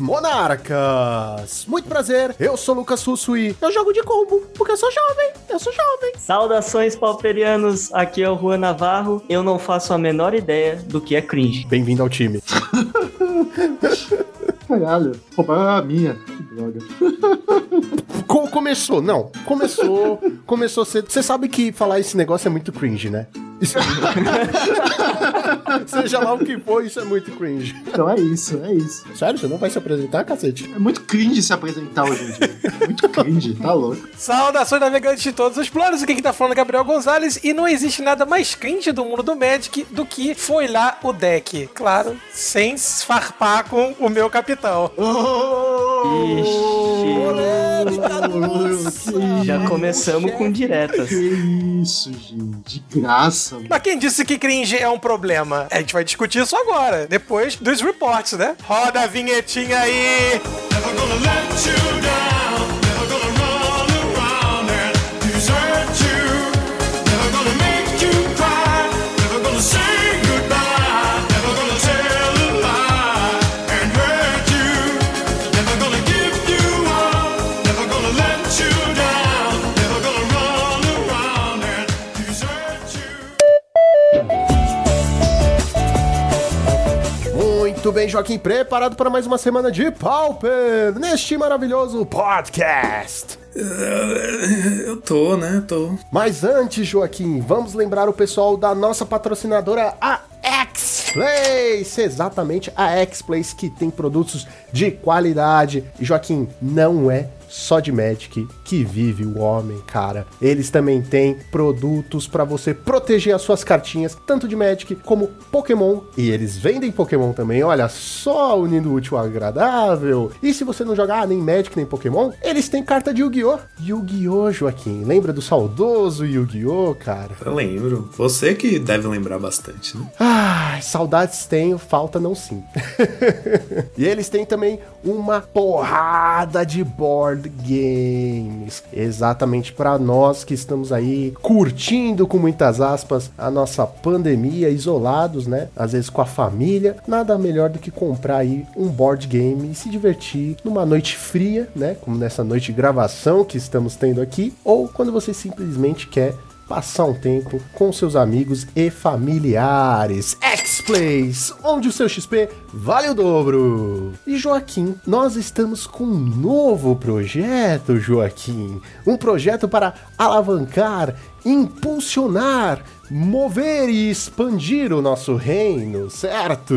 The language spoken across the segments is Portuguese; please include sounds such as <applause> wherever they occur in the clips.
monarcas! Muito prazer, eu sou Lucas Russo e eu jogo de combo, porque eu sou jovem, eu sou jovem. Saudações pauperianos, aqui é o Juan Navarro, eu não faço a menor ideia do que é cringe. Bem-vindo ao time. <laughs> Caralho, roubaram a minha. Que droga. Co- começou, não, começou, <laughs> começou cedo. Você sabe que falar esse negócio é muito cringe, né? Isso- <laughs> Seja lá o que for, isso é muito cringe. Então é isso, é isso. Sério, você não vai se apresentar, cacete? É muito cringe se apresentar hoje em dia. É muito cringe, tá louco. Saudações navegantes de todos os planos, aqui quem tá falando é Gabriel Gonzalez e não existe nada mais cringe do mundo do Magic do que foi lá o deck. Claro, sem farpar com o meu capitão. Ixi, já começamos com diretas. Que isso, gente. De graça. mano. Mas quem disse que cringe é um problema? A gente vai discutir isso agora, depois dos reports, né? Roda a vinhetinha aí! Never gonna let you down. Muito bem, Joaquim, preparado para mais uma semana de Pauper neste maravilhoso podcast. Eu tô, né? Tô. Mas antes, Joaquim, vamos lembrar o pessoal da nossa patrocinadora, a X-Place. Exatamente, a X-Place que tem produtos de qualidade. Joaquim, não é só de Magic que vive o homem, cara. Eles também têm produtos para você proteger as suas cartinhas, tanto de Magic como Pokémon. E eles vendem Pokémon também, olha só, unindo o útil ao agradável. E se você não jogar nem Magic nem Pokémon, eles têm carta de Yu-Gi-Oh! Yu-Gi-Oh, Joaquim. Lembra do saudoso Yu-Gi-Oh, cara? Eu lembro. Você que deve lembrar bastante, né? Ai, saudades tenho, falta não sim. <laughs> e eles têm também uma porrada de board games. Exatamente para nós que estamos aí curtindo com muitas aspas a nossa pandemia, isolados, né? Às vezes com a família. Nada melhor do que comprar aí um board game e se divertir numa noite fria, né? Como nessa noite de gravação que estamos tendo aqui, ou quando você simplesmente quer passar um tempo com seus amigos e familiares. X-Plays, onde o seu XP vale o dobro. E Joaquim, nós estamos com um novo projeto, Joaquim. Um projeto para alavancar, impulsionar, mover e expandir o nosso reino, certo?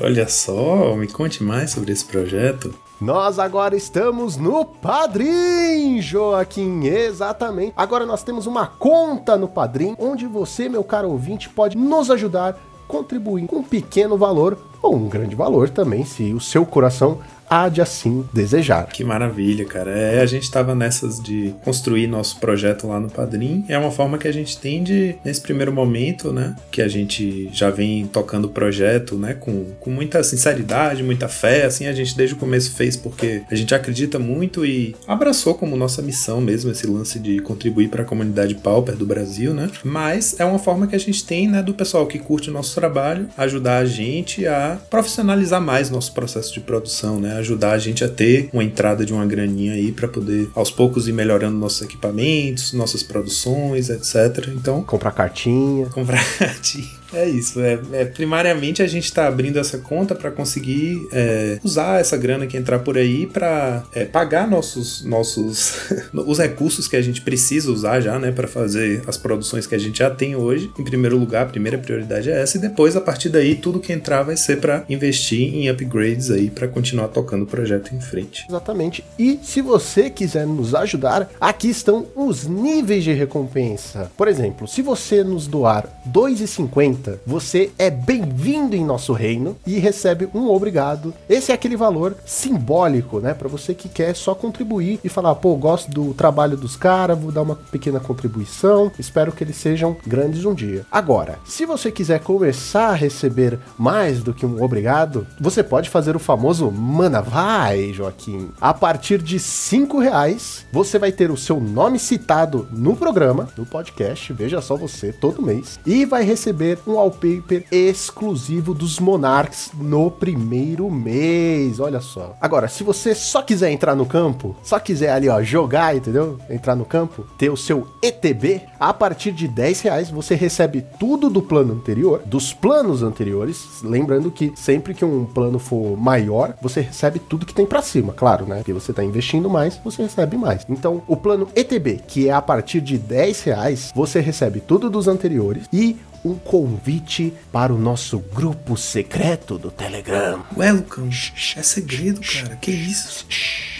Olha só, me conte mais sobre esse projeto. Nós agora estamos no Padrim, Joaquim, exatamente. Agora nós temos uma conta no Padrim, onde você, meu caro ouvinte, pode nos ajudar contribuindo com um pequeno valor ou um grande valor também, se o seu coração há de assim desejar. Que maravilha, cara. É, a gente tava nessas de construir nosso projeto lá no Padrim. É uma forma que a gente tem de, nesse primeiro momento, né? Que a gente já vem tocando o projeto, né? Com, com muita sinceridade, muita fé. Assim, a gente desde o começo fez porque a gente acredita muito e abraçou como nossa missão mesmo esse lance de contribuir para a comunidade pauper do Brasil, né? Mas é uma forma que a gente tem, né? Do pessoal que curte o nosso trabalho, ajudar a gente a profissionalizar mais nosso processo de produção, né? Ajudar a gente a ter uma entrada de uma graninha aí para poder aos poucos ir melhorando nossos equipamentos, nossas produções, etc. Então, Comprar cartinha. comprar <laughs> cartinha. É isso, é, é, primariamente a gente está abrindo essa conta para conseguir é, usar essa grana que entrar por aí para pagar nossos nossos <laughs> os recursos que a gente precisa usar já, né, para fazer as produções que a gente já tem hoje. Em primeiro lugar, a primeira prioridade é essa e depois a partir daí tudo que entrar vai ser para investir em upgrades aí para continuar tocando o projeto em frente. Exatamente. E se você quiser nos ajudar, aqui estão os níveis de recompensa. Por exemplo, se você nos doar 2,50, você é bem-vindo em nosso reino e recebe um obrigado. Esse é aquele valor simbólico, né, para você que quer só contribuir e falar, pô, gosto do trabalho dos caras, vou dar uma pequena contribuição. Espero que eles sejam grandes um dia. Agora, se você quiser começar a receber mais do que um obrigado, você pode fazer o famoso mana vai, Joaquim. A partir de cinco reais, você vai ter o seu nome citado no programa, no podcast, veja só você, todo mês, e vai receber um wallpaper exclusivo dos Monarchs no primeiro mês. Olha só. Agora, se você só quiser entrar no campo, só quiser ali, ó, jogar, entendeu? Entrar no campo, ter o seu ETB, a partir de 10 reais você recebe tudo do plano anterior, dos planos anteriores. Lembrando que sempre que um plano for maior, você recebe tudo que tem pra cima, claro, né? Porque você tá investindo mais, você recebe mais. Então, o plano ETB, que é a partir de 10 reais, você recebe tudo dos anteriores e um convite para o nosso grupo secreto do Telegram. Ué, Lucão, é segredo, cara. Que isso?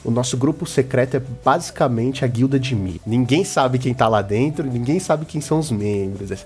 O nosso grupo secreto é basicamente a guilda de Mi. Ninguém sabe quem tá lá dentro, ninguém sabe quem são os membros. É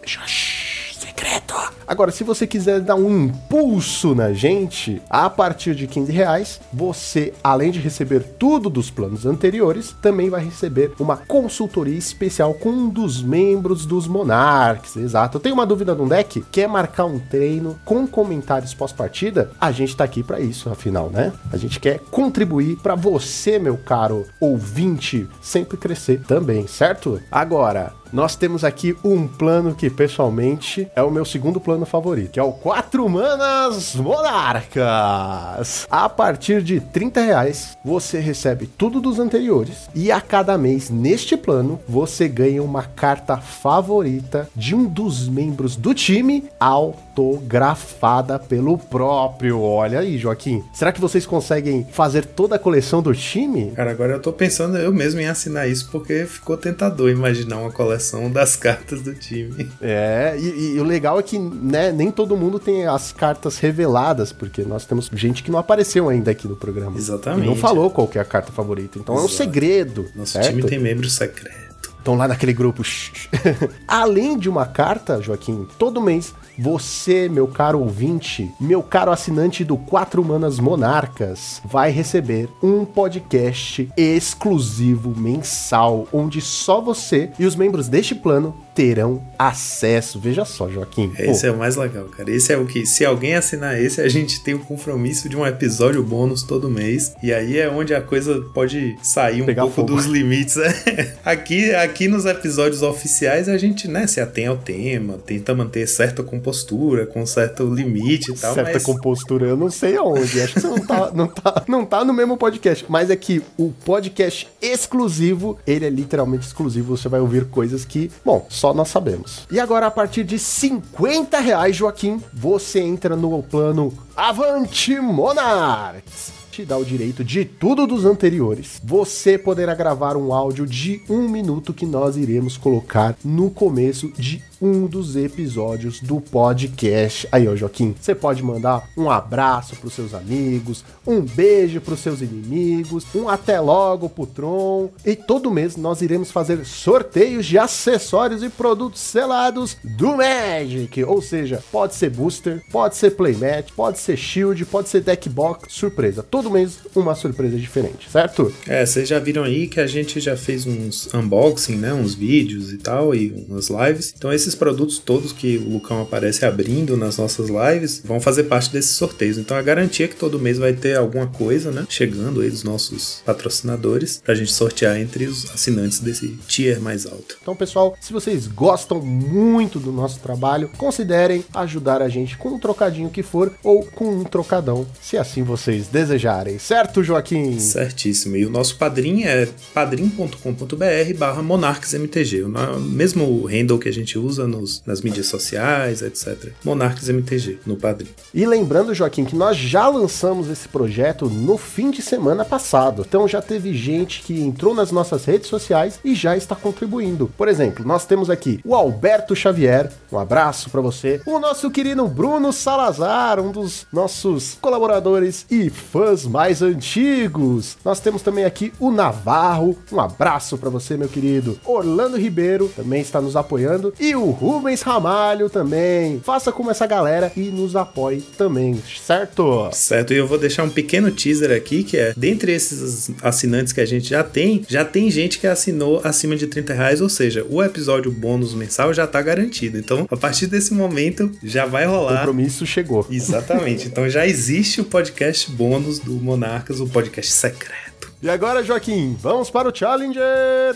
secreto. Agora, se você quiser dar um impulso na gente, a partir de 15 reais, você, além de receber tudo dos planos anteriores, também vai receber uma consultoria especial com um dos membros dos Monarchs. Exato. Eu tenho uma dúvida no deck, quer marcar um treino com comentários pós-partida? A gente tá aqui para isso, afinal, né? A gente quer contribuir para você, meu caro ouvinte, sempre crescer também, certo? Agora, nós temos aqui um plano que, pessoalmente, é o meu segundo plano favorito, que é o 4 Manas Monarcas. A partir de 30 reais, você recebe tudo dos anteriores e a cada mês, neste plano, você ganha uma carta favorita de um dos membros do time autografada pelo próprio. Olha aí, Joaquim. Será que vocês conseguem fazer toda a coleção do time? Cara, agora eu tô pensando eu mesmo em assinar isso porque ficou tentador imaginar uma coleção das <laughs> cartas do time. É, e, e o legal é que né, nem todo mundo tem as cartas reveladas, porque nós temos gente que não apareceu ainda aqui no programa. Exatamente. E não falou qual que é a carta favorita. Então é um Exato. segredo. Nosso certo? time tem membro secreto. Estão lá naquele grupo. <laughs> Além de uma carta, Joaquim, todo mês você, meu caro ouvinte, meu caro assinante do Quatro Manas Monarcas, vai receber um podcast exclusivo mensal, onde só você e os membros deste plano terão acesso. Veja só, Joaquim. Pô, Esse é o mais legal, cara. Esse é o que, se alguém assinar esse, a gente tem o compromisso de um episódio bônus todo mês. E aí é onde a coisa pode sair um Pegar pouco fogo. dos limites. né? <laughs> aqui, aqui nos episódios oficiais a gente, né, se atém ao tema, tenta manter certa compostura, com certo limite e tal. certa mas... compostura, eu não sei aonde. Acho que você não tá, não, tá, não tá no mesmo podcast. Mas é que o podcast exclusivo, ele é literalmente exclusivo. Você vai ouvir coisas que, bom, só nós sabemos. E agora, a partir de 50 reais, Joaquim, você entra no plano Avante Monarchs. Te dá o direito de tudo dos anteriores. Você poderá gravar um áudio de um minuto que nós iremos colocar no começo de um dos episódios do podcast. Aí, ó, Joaquim, você pode mandar um abraço pros seus amigos, um beijo pros seus inimigos, um até logo pro Tron. E todo mês nós iremos fazer sorteios de acessórios e produtos selados do Magic. Ou seja, pode ser booster, pode ser playmat, pode ser shield, pode ser deck box, surpresa. Todo mês uma surpresa diferente, certo? É, vocês já viram aí que a gente já fez uns unboxing, né? Uns vídeos e tal, e umas lives. Então esses produtos todos que o Lucão aparece abrindo nas nossas lives vão fazer parte desses sorteios. Então a garantia é que todo mês vai ter alguma coisa, né? Chegando aí dos nossos patrocinadores pra gente sortear entre os assinantes desse tier mais alto. Então, pessoal, se vocês gostam muito do nosso trabalho, considerem ajudar a gente com um trocadinho que for ou com um trocadão, se assim vocês desejarem. Certo, Joaquim? Certíssimo. E o nosso padrinho é padrim.com.br barra monarquesmtg. O mesmo handle que a gente usa nos- nas mídias sociais, etc. monarquesmtg no padrim. E lembrando, Joaquim, que nós já lançamos esse projeto no fim de semana passado. Então já teve gente que entrou nas nossas redes sociais e já está contribuindo. Por exemplo, nós temos aqui o Alberto Xavier, um abraço para você. O nosso querido Bruno Salazar, um dos nossos colaboradores e fãs mais antigos. Nós temos também aqui o Navarro, um abraço para você, meu querido. Orlando Ribeiro também está nos apoiando e o Rubens Ramalho também. Faça como essa galera e nos apoie também, certo? Certo, e eu vou deixar um pequeno teaser aqui, que é, dentre esses assinantes que a gente já tem, já tem gente que assinou acima de 30 reais, ou seja, o episódio bônus mensal já tá garantido. Então, a partir desse momento, já vai O rolar. compromisso chegou. Exatamente. Então já existe o podcast bônus do Monarcas, o podcast secreto. E agora, Joaquim, vamos para o Challenger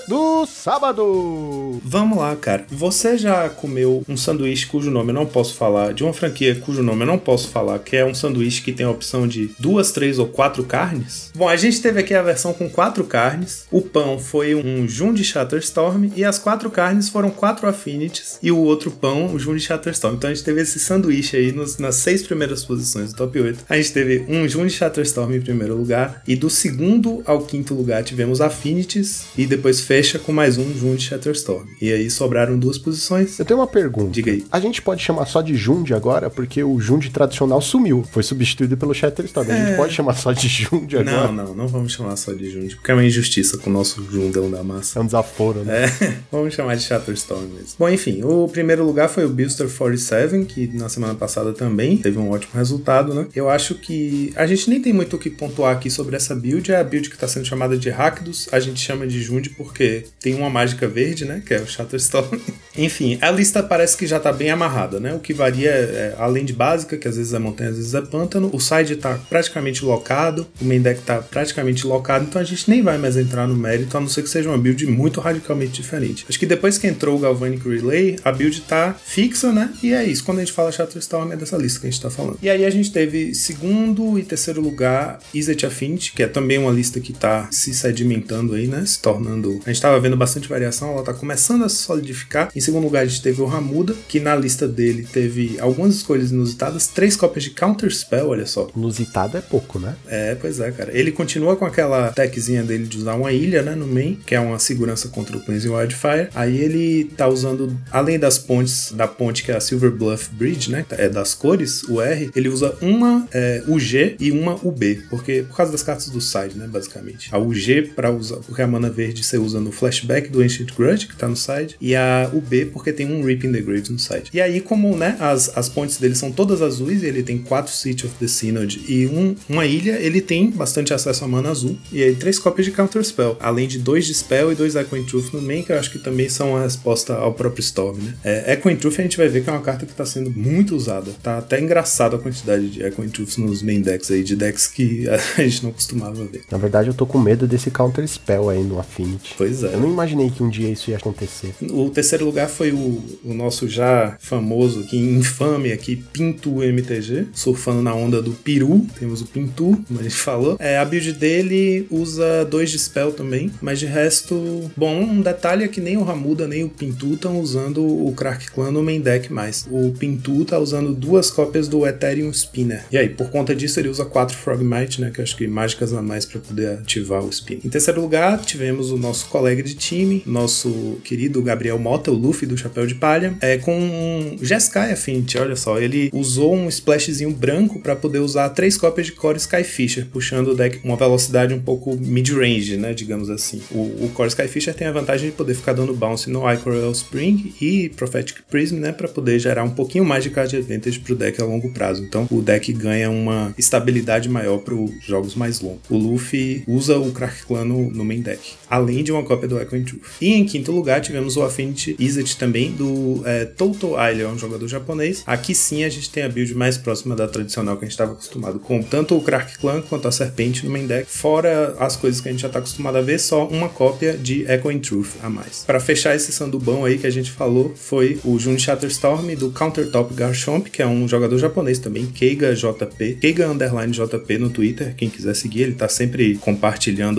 do sábado. Vamos lá, cara. Você já comeu um sanduíche cujo nome eu não posso falar, de uma franquia cujo nome eu não posso falar, que é um sanduíche que tem a opção de duas, três ou quatro carnes? Bom, a gente teve aqui a versão com quatro carnes. O pão foi um Jun de Shatterstorm e as quatro carnes foram quatro Affinities e o outro pão, o Jun de Shatterstorm. Então a gente teve esse sanduíche aí nos- nas seis primeiras posições do top 8. A gente teve um Jun de Shatterstorm em primeiro lugar e do segundo ao quinto lugar tivemos Affinities e depois fecha com mais um Jun de Shatterstorm. E aí sobraram duas posições. Eu tenho uma pergunta. Diga aí. A gente pode chamar só de Jund agora, porque o Jund tradicional sumiu. Foi substituído pelo Shatterstorm. A gente pode chamar só de Jund agora. Não, não, não vamos chamar só de Jund, porque é uma injustiça com o nosso Jundão da massa. É um desaforo, né? É, <laughs> vamos chamar de Shatterstorm mesmo. Bom, enfim, o primeiro lugar foi o Buster 47, que na semana passada também teve um ótimo resultado, né? Eu acho que a gente nem tem muito o que pontuar aqui sobre essa build, é a build que está sendo chamada de Rakdos, a gente chama de Jund porque tem uma mágica verde, né, que é o Shatterstorm. <laughs> enfim, a lista parece que já tá bem amarrada, né? O que varia é, além de básica, que às vezes é montanha, às vezes é pântano, o side tá praticamente locado, o main deck tá praticamente locado, então a gente nem vai mais entrar no mérito, a não ser que seja uma build muito radicalmente diferente. Acho que depois que entrou o Galvanic Relay, a build tá fixa, né? E é isso. Quando a gente fala Shatterstorm, é dessa lista que a gente tá falando. E aí a gente teve segundo e terceiro lugar Izzet Affinity, que é também uma lista que tá se sedimentando aí, né? Se tornando. A gente tava vendo bastante variação, ela tá começando a se solidificar. Em segundo lugar, a gente teve o Ramuda, que na lista dele teve algumas escolhas inusitadas, três cópias de Counter Spell, olha só. Inusitado é pouco, né? É, pois é, cara. Ele continua com aquela techzinha dele de usar uma ilha, né, no main, que é uma segurança contra o Cleansing Wildfire. Aí ele tá usando, além das pontes, da ponte que é a Silver Bluff Bridge, né, é das cores, o R, ele usa uma é, UG e uma UB, porque por causa das cartas do side, né, basicamente. A UG para usar, porque a mana verde você usa no flashback do Ancient Grudge, que tá no side, e a UB porque tem um Rip in the Graves no side. E aí, como, né, as, as pontes dele são todas azuis, e ele tem quatro City of the Synod e um, uma ilha, ele tem bastante acesso a mana azul, e aí três cópias de Counter Spell, além de dois de Spell e dois Echoing Truth no main, que eu acho que também são a resposta ao próprio Storm, né. É, Echoing Truth a gente vai ver que é uma carta que tá sendo muito usada. Tá até engraçado a quantidade de Echoing Truths nos main decks aí, de decks que <laughs> a gente não costumava ver. Na verdade, eu tô com medo desse Counter Spell aí no Affinity. Pois é. Eu não imaginei que um dia isso ia acontecer. O terceiro lugar foi o, o nosso já famoso, que infame aqui, Pintu MTG, surfando na onda do Peru. Temos o Pintu, como a gente falou. É, a build dele usa dois de spell também, mas de resto, bom, um detalhe é que nem o Ramuda nem o Pintu estão usando o Crack Clan no main deck mais. O Pintu tá usando duas cópias do Ethereum Spinner. E aí, por conta disso, ele usa quatro Frogmite, né? Que eu acho que mágicas a mais para poder ativar o Spinner. Em terceiro lugar, tivemos o nosso colega de time, nosso querido Gabriel Mota, o Luffy do Chapéu de Palha, é com um Jeskai Affinity, olha só. Ele usou um splashzinho branco para poder usar três cópias de Core Skyfisher, puxando o deck uma velocidade um pouco mid-range, né? Digamos assim. O, o Core Skyfisher tem a vantagem de poder ficar dando bounce no Icoral Spring e Prophetic Prism, né? Para poder gerar um pouquinho mais de card advantage pro deck a longo prazo. Então o deck ganha uma estabilidade maior para os jogos mais longos. O Luffy usa o Crack Clan no, no main deck, além de uma cópia do Echoing Truth. E em quinto lugar tivemos o Affinity Izzet também, do é, Toto Ailer, um jogador japonês. Aqui sim a gente tem a build mais próxima da tradicional que a gente estava acostumado, com tanto o Crack Clan quanto a Serpente no main deck, fora as coisas que a gente já está acostumado a ver, só uma cópia de Echoing Truth a mais. Para fechar esse sandubão aí que a gente falou, foi o Jun Shatterstorm do Countertop Garchomp, que é um jogador japonês também, Keiga JP, Keiga Underline JP no Twitter, quem quiser seguir, ele tá sempre compartilhando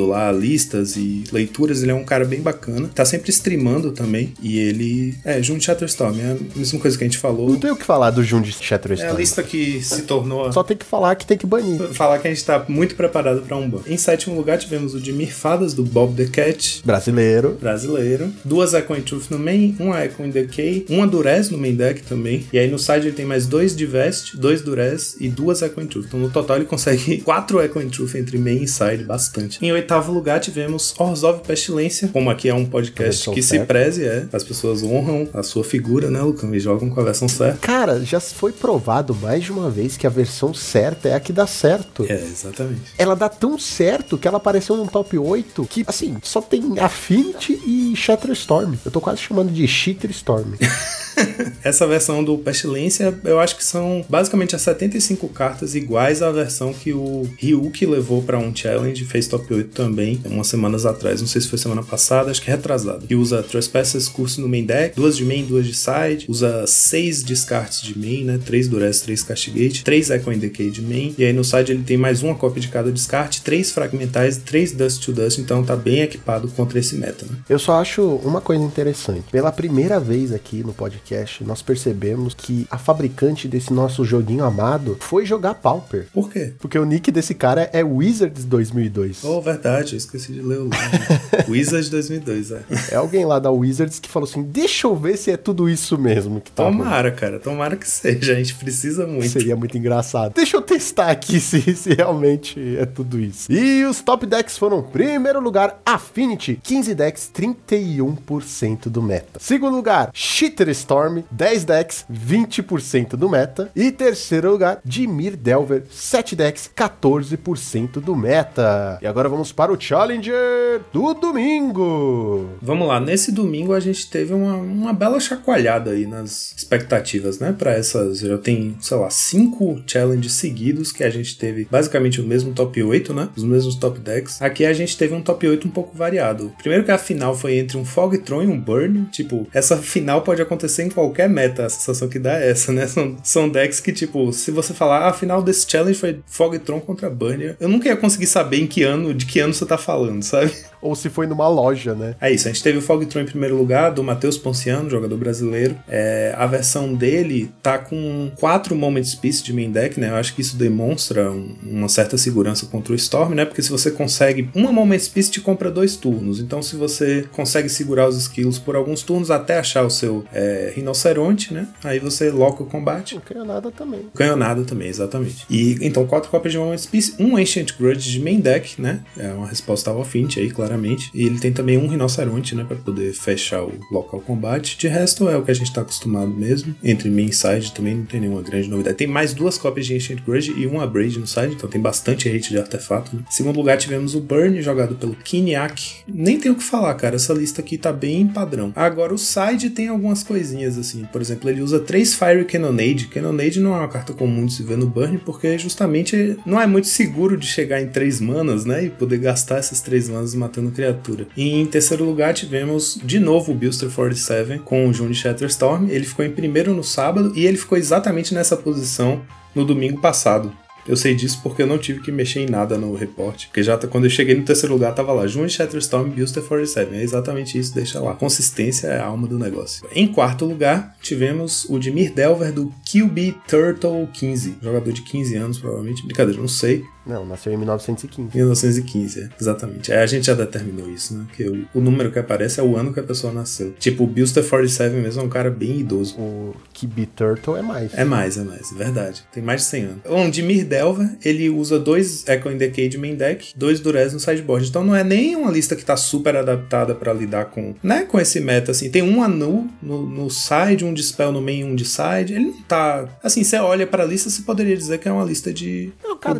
lá listas e leituras, ele é um cara bem bacana, tá sempre streamando também, e ele é Jun Shatterstorm, é a mesma coisa que a gente falou. Não tem o que falar do Jund É a Shatterstorm. lista que se tornou Só tem que falar que tem que banir. falar que a gente tá muito preparado para um ban. Em sétimo lugar tivemos o de Mirfadas do Bob the Cat, Brasileiro. brasileiro. Duas Echoing Truth no main, uma Echoing Decay, uma Durez no main deck também. E aí no side ele tem mais dois de Vest, dois Durez e duas Echoing Truth. Então no total ele consegue <laughs> quatro Echoing Truth entre main e side, bastante. Em oitavo lugar tivemos Orzhov Pestilência, como aqui é um podcast que se certa. preze, é. As pessoas honram a sua figura, né, Lucão? E jogam com a versão certa. Cara, já foi provado mais de uma vez que a versão certa é a que dá certo. É, exatamente. Ela dá tão certo que ela apareceu num top 8 que, assim, só tem Affinity e Shatterstorm. Eu tô quase chamando de Shitterstorm. <laughs> Essa versão do Pestilência, eu acho que são basicamente as 75 cartas iguais à versão que o Ryuki levou pra um challenge, fez top 8 também, umas semanas atrás. Não sei se foi semana passada, acho que é retrasada. Que usa Trespassers curso no main deck, duas de main, duas de side, usa seis descartes de main, né? Três Duress, três Castigate, três Echo and Decay de main, e aí no side ele tem mais uma cópia de cada descarte, três fragmentais, três Dust to Dust, então tá bem equipado contra esse meta, né? Eu só acho uma coisa interessante. Pela primeira vez aqui no podcast, nós percebemos que a fabricante desse nosso joguinho amado foi jogar Pauper. Por quê? Porque o nick desse cara é Wizards 2002. Oh, verdade, eu esqueci de ler o livro. Wizard 2002, é. É alguém lá da Wizards que falou assim: deixa eu ver se é tudo isso mesmo que tá rolando." Tomara, cara, tomara que seja, a gente precisa muito. Seria muito engraçado. Deixa eu testar aqui <laughs> se, se realmente é tudo isso. E os top decks foram: primeiro lugar, Affinity, 15 decks, 31% do meta. Segundo lugar, Cheater Storm, 10 decks, 20% do meta. E terceiro lugar, Dimir Delver, 7 decks, 14% do meta. E agora vamos para o Challenger do domingo. Vamos lá, nesse domingo a gente teve uma, uma bela chacoalhada aí nas expectativas, né? Pra essas, já tem, sei lá, cinco challenges seguidos que a gente teve basicamente o mesmo top 8, né? Os mesmos top decks. Aqui a gente teve um top 8 um pouco variado. Primeiro que a final foi entre um Fogtron e um Burn. Tipo, essa final pode acontecer em qualquer meta, a sensação que dá é essa, né? <laughs> São, são decks que, tipo, se você falar, ah, a final desse challenge foi Fogtron contra Burn, eu nunca ia conseguir saber em que ano, de que ano você tá falando, sabe? Ou se foi numa loja, né? É isso, a gente teve o Fogtron em primeiro lugar, do Matheus Ponciano, jogador brasileiro. É, a versão dele tá com quatro Moments Piece de main deck, né? Eu acho que isso demonstra um- uma certa segurança contra o Storm, né? Porque se você consegue. Uma Moments Piece te compra dois turnos. Então, se você consegue segurar os skills por alguns turnos até achar o seu é, rinoceronte, né? Aí você loca o combate. Não quero nada também. Canhonada também, exatamente. E então, quatro cópias de Moment Piece, um Ancient Grudge de main deck, né? É uma resposta ao Affinity aí, claramente. E ele tem também um rinoceronte, né? Pra poder fechar o local combate. De resto, é o que a gente tá acostumado mesmo. Entre main e side também não tem nenhuma grande novidade. Tem mais duas cópias de Ancient Grudge e um Abrade no side, então tem bastante hate de artefato. Né? Em segundo lugar, tivemos o Burn, jogado pelo Kiniak. Nem tenho o que falar, cara. Essa lista aqui tá bem padrão. Agora, o side tem algumas coisinhas, assim. Por exemplo, ele usa três Fire Cannonade. Cannonade não é uma carta comum de se ver no Burn, porque justamente não é muito seguro de chegar em três manas, né? E poder gastar essas três manas matando criatura. E em terceiro lugar, tivemos de novo o Buster 47 com o June Shatterstorm. Ele ficou em primeiro no sábado e ele ficou exatamente nessa posição no domingo passado. Eu sei disso porque eu não tive que mexer em nada no reporte. Porque já tá- quando eu cheguei no terceiro lugar, tava lá, June Shatterstorm Buster 47. É exatamente isso, deixa lá. Consistência é a alma do negócio. Em quarto lugar, tivemos o Dimir Delver do QB Turtle 15. Jogador de 15 anos, provavelmente. Brincadeira, não sei. Não, nasceu em 1915. 1915, é, exatamente. A gente já determinou isso, né? Que o, o número que aparece é o ano que a pessoa nasceu. Tipo, o Buster 47 mesmo é um cara bem idoso. O Kibi Turtle é mais. É mais, é mais, é verdade. Tem mais de 100 anos. Dimir Delver, ele usa dois Echo and Decay de main deck, dois Durez no sideboard. Então não é nem uma lista que tá super adaptada pra lidar com, né, com esse meta, assim. Tem um Anu no, no side, um Dispel no main, um de side. Ele não tá... Assim, você olha pra lista, você poderia dizer que é uma lista de... É um cara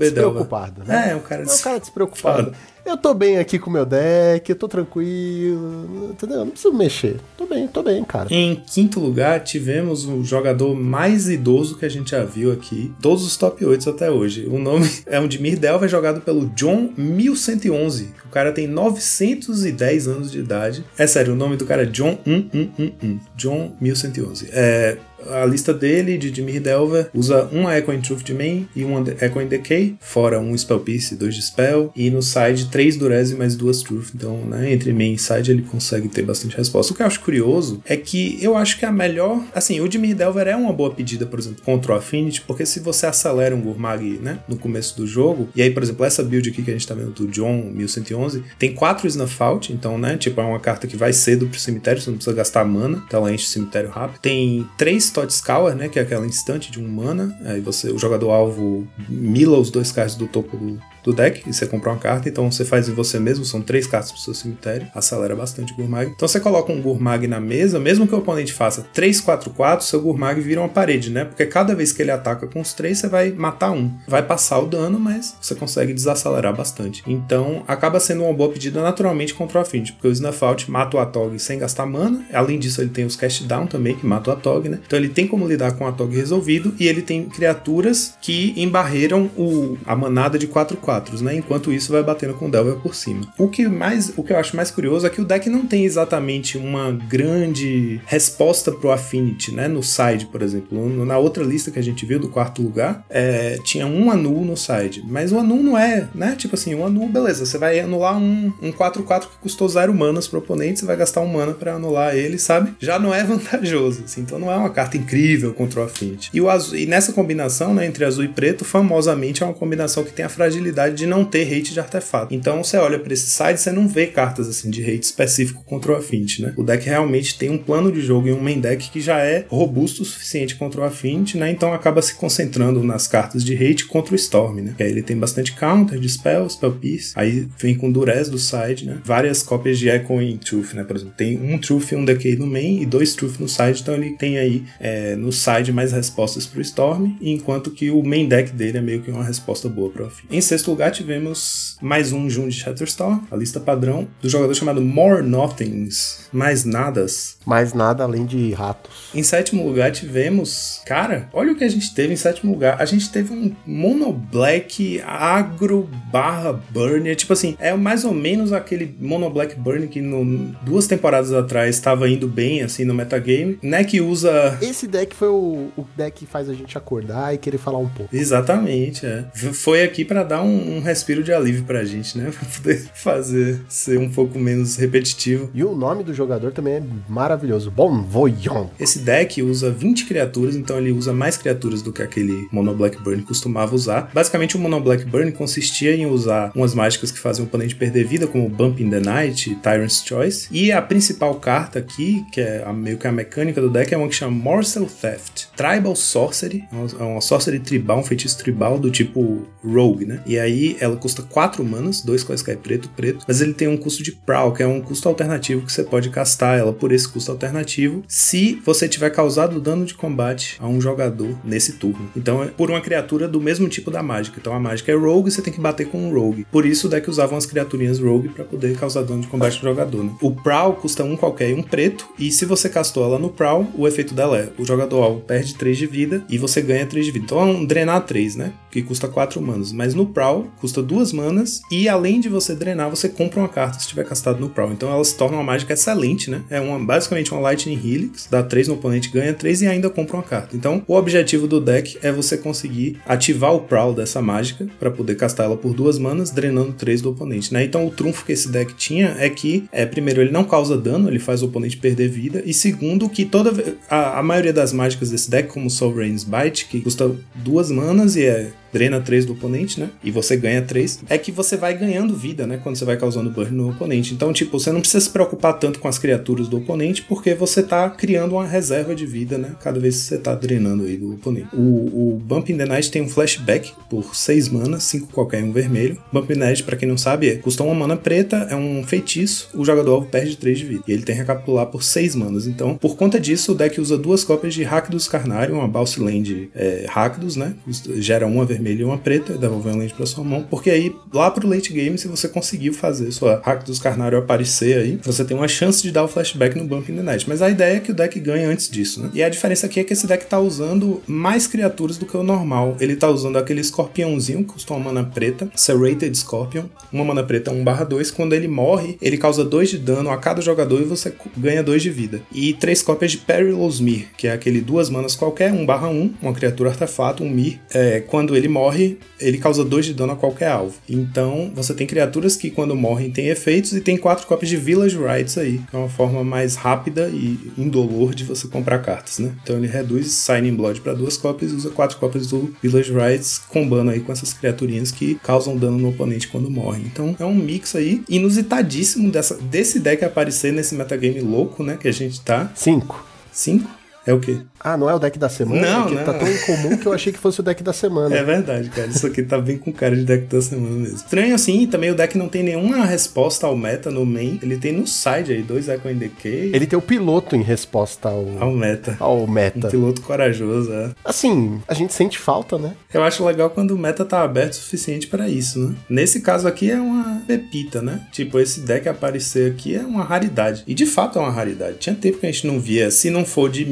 Né? É, um cara, É um cara despreocupado. Eu tô bem aqui com o meu deck, eu tô tranquilo, entendeu? Não preciso mexer. Tô bem, tô bem, cara. Em quinto lugar, tivemos o jogador mais idoso que a gente já viu aqui, todos os top 8 até hoje. O nome <laughs> é um Dimir Delva, jogado pelo John 1111. O cara tem 910 anos de idade. É sério, o nome do cara é John 1111. John 1111. É, a lista dele, de Dimir Delver, usa um Echo in Truth de main e um Echo in Decay, fora um Spell Piece, dois de Spell, e no side, três Durez e mais duas Truth. Então, né, entre main e side ele consegue ter bastante resposta. O que eu acho curioso é que eu acho que a melhor. Assim, o Dimir Delver é uma boa pedida, por exemplo, contra o Affinity, porque se você acelera um Gurmag, né, no começo do jogo, e aí, por exemplo, essa build aqui que a gente tá vendo do John 1111, tem quatro Snuff Out, então, né, tipo, é uma carta que vai cedo pro cemitério, você não precisa gastar mana, então ela enche o cemitério rápido. Tem três Tot Scour, né, que é aquela instante de um mana, aí você, o jogador alvo mila os dois cards do topo do, do deck e você compra uma carta, então você faz em você mesmo, são três cartas pro seu cemitério, acelera bastante o Gurmag. Então você coloca um Gurmag na mesa, mesmo que o oponente faça 3, 4, 4, seu Gurmag vira uma parede, né? Porque cada vez que ele ataca com os três, você vai matar um. Vai passar o dano, mas você consegue desacelerar bastante. Então acaba sendo uma boa pedida naturalmente contra o Affinity, porque o Snafault mata o Atog sem gastar mana. Além disso, ele tem os Cast Down também, que mata o Atog, né? Então ele tem como lidar com o Atog resolvido e ele tem criaturas que embarreiram o, a manada de 4 4 né? Enquanto isso vai batendo com o Delver por cima. O que mais, o que eu acho mais curioso é que o deck não tem exatamente uma grande resposta pro Affinity, né? No side, por exemplo. Na outra lista que a gente viu do quarto lugar, é, tinha um Anu no side, mas o Anu não é, né? Tipo assim, o Anu, beleza, você vai anular um, um 4-4 que custou zero manas pro oponente, você vai gastar um mana pra anular ele, sabe? Já não é <laughs> vantajoso, assim, então não é uma carta incrível contra o Affinity. E, o azul, e nessa combinação, né, entre azul e preto, famosamente é uma combinação que tem a fragilidade de não ter hate de artefato. Então você olha pra esse side, você não vê cartas assim de hate específico contra o Affinity, né? O deck realmente tem um plano de jogo e um main deck que já é robusto o suficiente contra o Affinity, né? Então acaba se concentrando nas cartas de hate contra o Storm, né? Que aí ele tem bastante counter de spell, spell aí vem com durez do side, né? Várias cópias de Echoing Truth, né? Por exemplo, tem um Truth e um Decay no main e dois Truth no side, então ele tem aí é, no side mais respostas pro Storm, enquanto que o main deck dele é meio que uma resposta boa pro Affinity. Em sexto lugar tivemos mais um Jun de Shatterstar, a lista padrão do jogador chamado More Nothings, mais nadas. Mais nada além de ratos. Em sétimo lugar tivemos, cara, olha o que a gente teve em sétimo lugar. A gente teve um Mono Black agro barra burn. É tipo assim, é mais ou menos aquele Mono Black burn que no, duas temporadas atrás estava indo bem assim no metagame, né? Que usa Esse deck foi o, o deck que faz a gente acordar e querer falar um pouco. Exatamente, é. Foi aqui pra dar um, um respiro de alívio pra gente, né? <laughs> Pra poder fazer ser um pouco menos repetitivo. E o nome do jogador também é maravilhoso. Bon Voyant. Esse deck usa 20 criaturas, então ele usa mais criaturas do que aquele Mono Black Burn costumava usar. Basicamente, o Mono Black Burn consistia em usar umas mágicas que fazem o oponente perder vida, como Bump in the Night, Tyrant's Choice. E a principal carta aqui, que é a- meio que a mecânica do deck, é uma que chama Morsel Theft. Tribal Sorcery, é uma- é uma sorcery tribal, um feitiço tribal do tipo Rogue, né? E aí ela custa 4 manas, dois quaisquer preto, preto, mas ele tem um custo de Prowl, que é um custo alternativo que você pode castar ela por esse custo alternativo, se você tiver causado dano de combate a um jogador nesse turno. Então é por uma criatura do mesmo tipo da mágica. Então a mágica é Rogue, você tem que bater com um Rogue. Por isso o deck usava umas criaturinhas Rogue pra poder causar dano de combate no jogador, né? O Prowl custa um qualquer e um preto, e se você castou ela no Prowl, o efeito dela é o jogador alvo perde 3 de vida e você ganha 3 de vida. Então é um drenar 3, né? Que custa 4 manas. Mas no Prowl custa 2 manas e além de você drenar, você compra uma carta se tiver castado no Prowl. Então ela se torna uma mágica excelente, né? É uma, basicamente uma Lightning Helix, dá 3 no oponente, ganha 3 e ainda compra uma carta. Então o objetivo do deck é você conseguir ativar o Prowl dessa mágica para poder castar ela por duas manas, drenando 3 do oponente, né? Então o trunfo que esse deck tinha é que, é, primeiro, ele não causa dano, ele faz o oponente perder vida, e segundo, que toda a, a maioria das mágicas desse deck, como Sovereign's Bite, que custa duas manas e é drena 3 do oponente, né? E você ganha 3. É que você vai ganhando vida, né? Quando você vai causando burn no oponente. Então, tipo, você não precisa se preocupar tanto com as criaturas do oponente, porque você tá criando uma reserva de vida, né? Cada vez que você tá drenando aí do oponente. O, o Bump in the Night tem um flashback por 6 manas, 5 qualquer e um vermelho. Bump in the Night, pra quem não sabe, é, custa uma mana preta, é um feitiço, o jogador alvo perde 3 de vida. E ele tem que recapitular por 6 manas. Então, por conta disso, o deck usa duas cópias de Rakdos Carnário, uma Bounce Land é, Rakdos, né? Gera uma vermelha e uma preta, devolve uma land pra sua mão. Porque aí, lá pro late game, se você conseguiu fazer sua Rakdos Carnário aparecer aí, você tem uma chance de dar o flashback no Bump in the Night. Mas a ideia é que o deck ganhe antes disso, né? E a diferença aqui é que esse deck tá usando mais criaturas do que o normal. Ele tá usando aquele escorpiãozinho, que custa uma mana preta, Serrated Scorpion, uma mana preta 1/2. Quando ele morre, ele causa 2 de dano a cada jogador e você ganha 2 de vida. E três cópias de Perilous Mir, que é aquele duas manas qualquer, 1/1, uma criatura artefato, um Mir. É, quando ele morre, ele causa 2 de dano a qualquer alvo. Então, você tem criaturas que quando morrem têm efeitos e tem quatro cópias de Village Rights aí, que é uma forma mais rápida e indolor de você comprar cartas, né? Então ele reduz Signing Blood para duas cópias e usa quatro cópias do Village Rights, combando aí com essas criaturinhas que causam dano no oponente quando morrem. Então é um mix aí inusitadíssimo dessa, desse deck aparecer nesse metagame louco, né? Que a gente tá. Cinco. 5? É o quê? Ah, não é o deck da semana? Não, que não. tá tão incomum que eu achei que fosse o deck da semana. É verdade, cara. Isso aqui tá bem com cara de deck da semana mesmo. Estranho assim, também o deck não tem nenhuma resposta ao meta no main. Ele tem no side aí, dois Echo Decay Ele tem o piloto em resposta ao, ao meta. ao Um meta. piloto corajoso, é. Assim, a gente sente falta, né? Eu acho legal quando o meta tá aberto o suficiente pra isso, né? Nesse caso aqui é uma pepita, né? Tipo, esse deck aparecer aqui é uma raridade. E de fato é uma raridade. Tinha tempo que a gente não via. Se não for de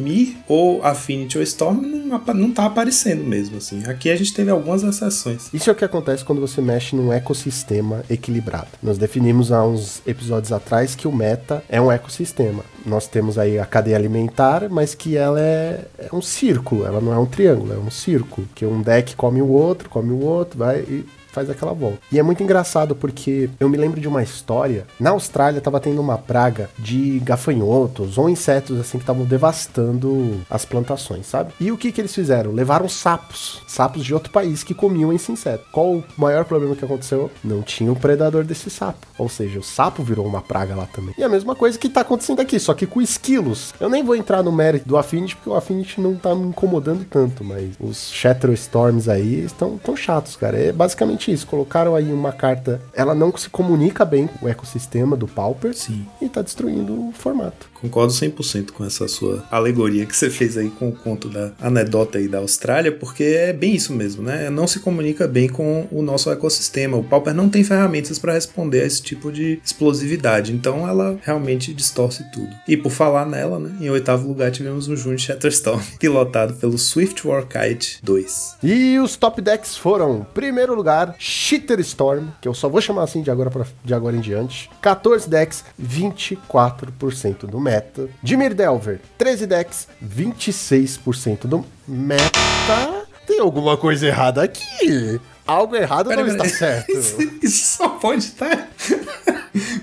Ou Affinity ou Storm, não, não tá aparecendo mesmo, assim. Aqui a gente teve algumas exceções. Isso é o que acontece quando você mexe num ecossistema equilibrado. Nós definimos há uns episódios atrás que o meta é um ecossistema. Nós temos aí a cadeia alimentar, mas que ela é, é um círculo, ela não é um triângulo, é um círculo. Que um deck come o outro, come o outro, vai e faz aquela volta. E é muito engraçado porque eu me lembro de uma história. Na Austrália tava tendo uma praga de gafanhotos ou insetos assim que estavam devastando as plantações, sabe? E o que que eles fizeram? Levaram sapos, sapos de outro país que comiam esse inseto. Qual o maior problema que aconteceu? Não tinha o predador desse sapo. Ou seja, o sapo virou uma praga lá também. E a mesma coisa que tá acontecendo aqui, só que com esquilos. Eu nem vou entrar no mérito do Affinity porque o Affinity não tá me incomodando tanto, mas os Shatter Storms aí estão tão chatos, cara. É basicamente isso. Colocaram aí uma carta, ela não se comunica bem com o ecossistema do Pauper Sim. e tá destruindo o formato. Concordo 100% com essa sua alegoria que você fez aí com o conto da anedota aí da Austrália, porque é bem isso mesmo, né? Não se comunica bem com o nosso ecossistema. O Pauper não tem ferramentas para responder a esse tipo de explosividade, então ela realmente distorce tudo. E por falar nela, né? Em oitavo lugar tivemos um June Shatterstorm, <laughs> pilotado pelo Swift Warkite 2. E os top decks foram, primeiro lugar, Shitter Storm, que eu só vou chamar assim de agora, pra, de agora em diante. 14 decks, 24% do meta. Dimir Delver, 13 decks, 26% do meta. Tem alguma coisa errada aqui. Algo errado não está certo. <laughs> Isso, isso só pode estar. <laughs>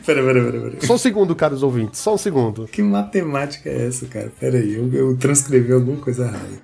pera, pera, pera, pera. Só um segundo, caros ouvintes, só um segundo. Que matemática é essa, cara? Pera aí, eu, eu transcrevi alguma coisa errada.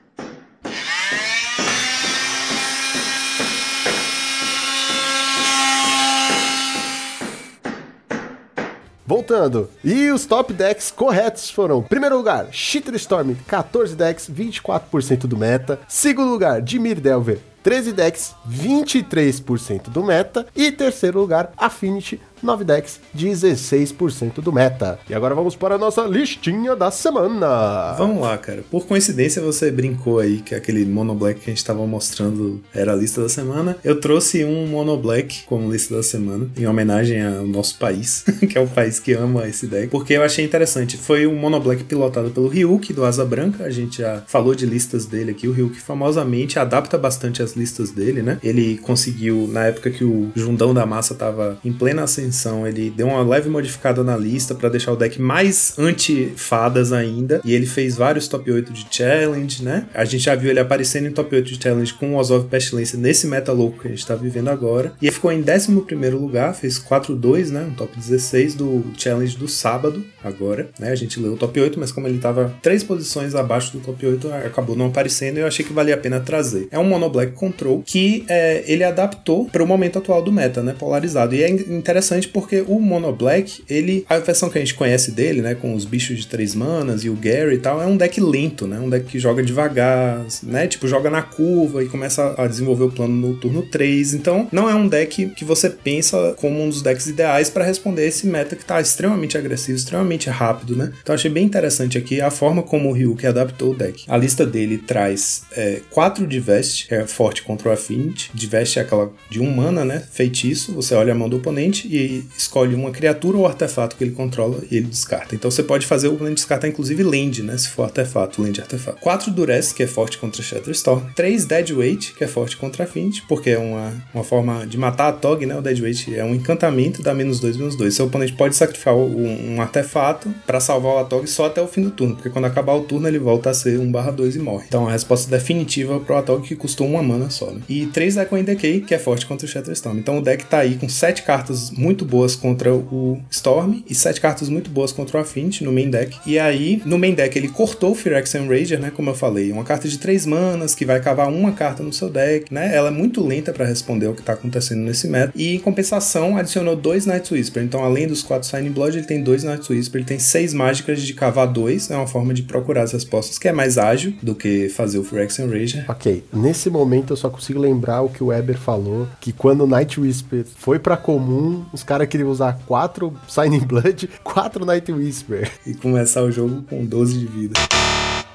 Voltando. E os top decks corretos foram: primeiro lugar, Shitter Storm, 14 decks, 24% do meta. Segundo lugar, Dimir Delver, 13 decks, 23% do meta. E terceiro lugar, Affinity, 9 decks, 16% do meta. E agora vamos para a nossa listinha da semana. Vamos lá, cara. Por coincidência, você brincou aí que aquele Mono Black que a gente tava mostrando era a lista da semana. Eu trouxe um Mono Black como lista da semana, em homenagem ao nosso país, <laughs> que é o país que ama esse deck, porque eu achei interessante. Foi um Mono Black pilotado pelo Ryuk, do Asa Branca. A gente já falou de listas dele aqui. O Ryuk famosamente adapta bastante as listas dele, né? Ele conseguiu, na época que o Jundão da Massa tava em plena ascensão, ele deu uma leve modificada na lista para deixar o deck mais anti-fadas ainda. E ele fez vários top 8 de challenge, né? A gente já viu ele aparecendo em top 8 de challenge com o Ozov Pestilência nesse meta louco que a gente tá vivendo agora. E ele ficou em 11 lugar, fez 4-2, né? Um top 16 do challenge do sábado, agora, né? A gente leu o top 8, mas como ele tava três posições abaixo do top 8, acabou não aparecendo e eu achei que valia a pena trazer. É um Mono Black Control que é, ele adaptou para o momento atual do meta, né? Polarizado. E é in- interessante porque o Mono Black, ele, a versão que a gente conhece dele, né? Com os bichos de três manas e o Gary e tal, é um deck lento, né? Um deck que joga devagar, né? Tipo, joga na curva e começa a desenvolver o plano no turno 3. Então, não é um deck que você pensa como um dos decks ideais para responder esse meta que tá extremamente agressivo, extremamente rápido, né? Então, achei bem interessante aqui a forma como o Ryuk adaptou o deck. A lista dele traz é, quatro Divest, que é forte contra o Affinity. Divest é aquela de um mana, né? Feitiço. Você olha a mão do oponente e escolhe uma criatura ou artefato que ele controla e ele descarta. Então você pode fazer o oponente descartar, inclusive, land, né? Se for artefato, land artefato. 4 Duress, que é forte contra Shatterstorm. 3 Deadweight, que é forte contra Affinity, porque é uma, uma forma de matar a Tog, né? O Deadweight é um encantamento, dá menos 2, menos 2. Seu oponente pode sacrificar um, um artefato para salvar o Atog só até o fim do turno, porque quando acabar o turno ele volta a ser 1/2 e morre. Então a resposta definitiva pro Atog que custou uma mana só, né? E 3 Echoing Decay, que é forte contra o Shatterstorm. Então o deck tá aí com 7 cartas muito muito boas contra o Storm e sete cartas muito boas contra o Affinity no main deck. E aí, no main deck, ele cortou o Phyrexian Rager, né? Como eu falei, uma carta de três manas que vai cavar uma carta no seu deck, né? Ela é muito lenta para responder ao que tá acontecendo nesse meta. E em compensação, adicionou dois Night Whisper. Então, além dos quatro Signing Blood, ele tem dois Night Whisper. Ele tem seis mágicas de cavar dois. É uma forma de procurar as respostas que é mais ágil do que fazer o Phyrexian Rager. Ok, nesse momento eu só consigo lembrar o que o Weber falou, que quando o Night Whisper foi pra comum, os caras queriam usar quatro Signing Blood, quatro Night Whisper. e começar o jogo com 12 de vida.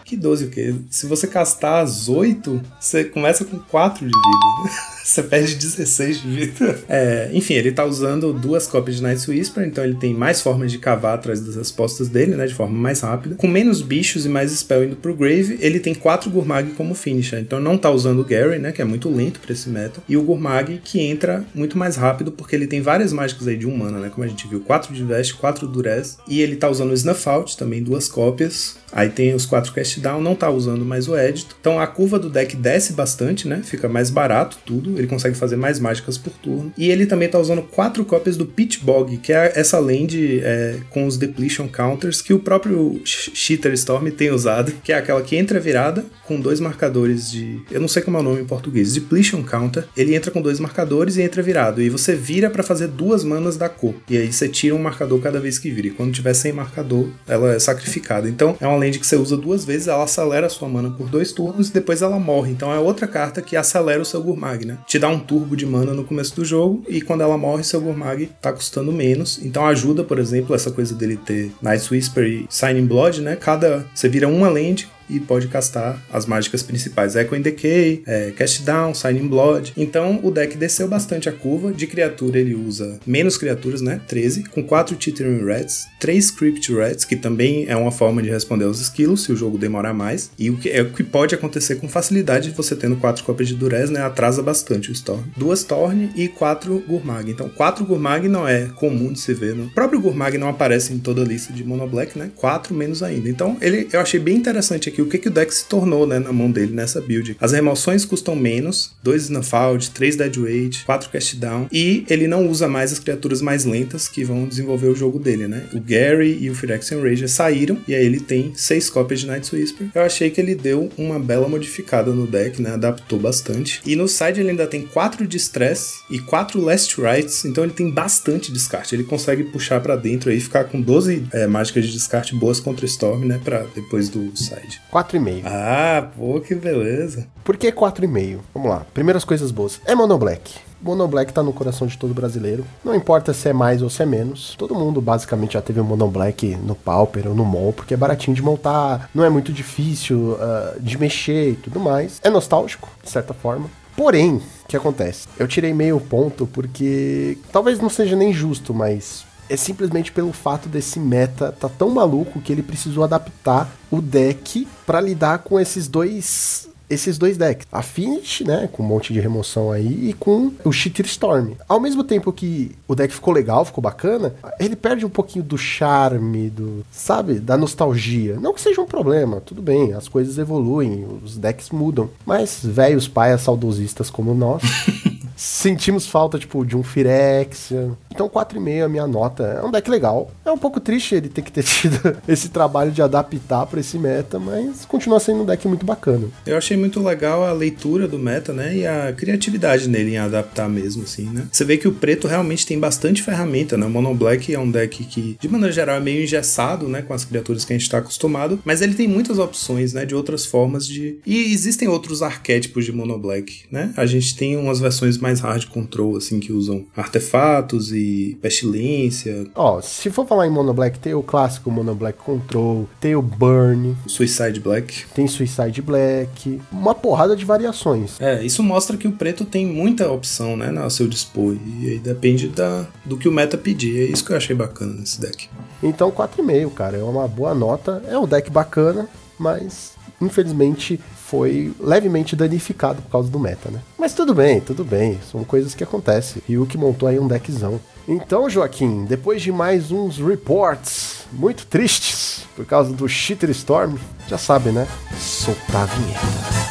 Que 12 o quê? Se você castar as 8, você começa com 4 de vida. <laughs> <laughs> você perde 16 de vida. É, enfim, ele tá usando duas cópias de Night's Whisper, então ele tem mais formas de cavar atrás das respostas dele, né? De forma mais rápida. Com menos bichos e mais spell indo pro Grave, ele tem 4 Gurmag como finisher. Então não tá usando o Gary, né? Que é muito lento pra esse meta. E o Gurmag que entra muito mais rápido, porque ele tem várias mágicas aí de um mana, né? Como a gente viu, 4 de Vest, 4 Durez. E ele tá usando o Snuff Out, também duas cópias. Aí tem os 4 Cast Down, não tá usando mais o Edito. Então a curva do deck desce bastante, né? Fica mais barato tudo. Ele consegue fazer mais mágicas por turno. E ele também tá usando 4 cópias do Pitch Bog, que é essa land é, com os Depletion Counters que o próprio Cheater Storm tem usado. Que é aquela que entra virada com dois marcadores de. Eu não sei como é o nome em português. Depletion Counter. Ele entra com dois marcadores e entra virado. E você vira pra fazer duas manas da cor. E aí você tira um marcador cada vez que vira. E quando tiver sem marcador, ela é sacrificada. Então é uma land que você usa duas vezes, ela acelera a sua mana por dois turnos e depois ela morre. Então é outra carta que acelera o seu Gurmag, né? Te dá um turbo de mana no começo do jogo e quando ela morre, seu Gurmag tá custando menos. Então ajuda, por exemplo, essa coisa dele ter Night's Whisper e Signing Blood, né? Cada. Você vira uma land e pode castar as mágicas principais. Echo and Decay, é, Cast Down, Signing Blood. Então o deck desceu bastante a curva. De criatura ele usa menos criaturas, né? 13, com 4 Teetering Rats, 3 Crypt Rats, que também é uma forma de responder aos esquilos se o jogo demorar mais. E o que é o que pode acontecer com facilidade você tendo 4 cópias de Durez, né? Atrasa bastante o Storm. Duas Torn e 4 Gurmag. Então 4 Gurmag não é comum de se ver. No... O próprio Gurmag não aparece em toda a lista de Mono Black, né? 4 menos ainda. Então ele, eu achei bem interessante aqui o que, que o deck se tornou né, na mão dele nessa build. As remoções custam menos, 2 Snuff Out, 3 Dead Weight, 4 Cast Down, e ele não usa mais as criaturas mais lentas que vão desenvolver o jogo dele, né? O Gary e o Phyrexian Rager saíram, e aí ele tem 6 cópias de Night's Whisper. Eu achei que ele deu uma bela modificada no deck, né? Adaptou bastante. E no side ele ainda tem 4 de Stress e 4 Last Rights, então ele tem bastante descarte. Ele consegue puxar pra dentro aí, ficar com 12 é, mágicas de descarte boas contra Storm, né? Pra depois do side. 4,5. Ah, pô, que beleza. Por que 4,5? Vamos lá. Primeiras coisas boas. É Mono Black. Mono Black tá no coração de todo brasileiro. Não importa se é mais ou se é menos. Todo mundo basicamente já teve um Mono Black no Pauper ou no Mall, porque é baratinho de montar, não é muito difícil ah, de mexer e tudo mais. É nostálgico, de certa forma. Porém, o que acontece? Eu tirei meio ponto porque talvez não seja nem justo, mas é simplesmente pelo fato desse meta tá tão maluco que ele precisou adaptar o deck pra lidar com esses dois esses dois decks, a Finish, né, com um monte de remoção aí, e com o Cheater Storm. Ao mesmo tempo que o deck ficou legal, ficou bacana, ele perde um pouquinho do charme, do, sabe, da nostalgia. Não que seja um problema, tudo bem, as coisas evoluem, os decks mudam, mas velhos paias saudosistas como nós, <laughs> sentimos falta, tipo, de um Phyrexia. Então 4,5 é a minha nota. É um deck legal. É um pouco triste ele ter que ter <laughs> tido esse trabalho de adaptar pra esse meta, mas continua sendo um deck muito bacana. Eu achei muito legal a leitura do meta, né? E a criatividade nele em adaptar mesmo, assim, né? Você vê que o preto realmente tem bastante ferramenta, né? O Mono Black é um deck que, de maneira geral, é meio engessado, né? Com as criaturas que a gente tá acostumado. Mas ele tem muitas opções, né? De outras formas de. E existem outros arquétipos de Mono Black, né? A gente tem umas versões mais hard control, assim, que usam artefatos e pestilência, Ó, se for falar em Mono Black, tem o clássico Mono Black Control, tem o Burn, Suicide Black. tem Suicide Black, uma porrada de variações. É, isso mostra que o preto tem muita opção, né, ao seu dispor. E aí depende da, do que o meta pedir. É isso que eu achei bacana nesse deck. Então 4,5, cara, é uma boa nota. É um deck bacana, mas infelizmente foi levemente danificado por causa do meta, né? Mas tudo bem, tudo bem, são coisas que acontecem. Ryuk montou aí um deckzão. Então, Joaquim, depois de mais uns reports muito tristes por causa do Cheater Storm, já sabe, né? Soltar a vinheta.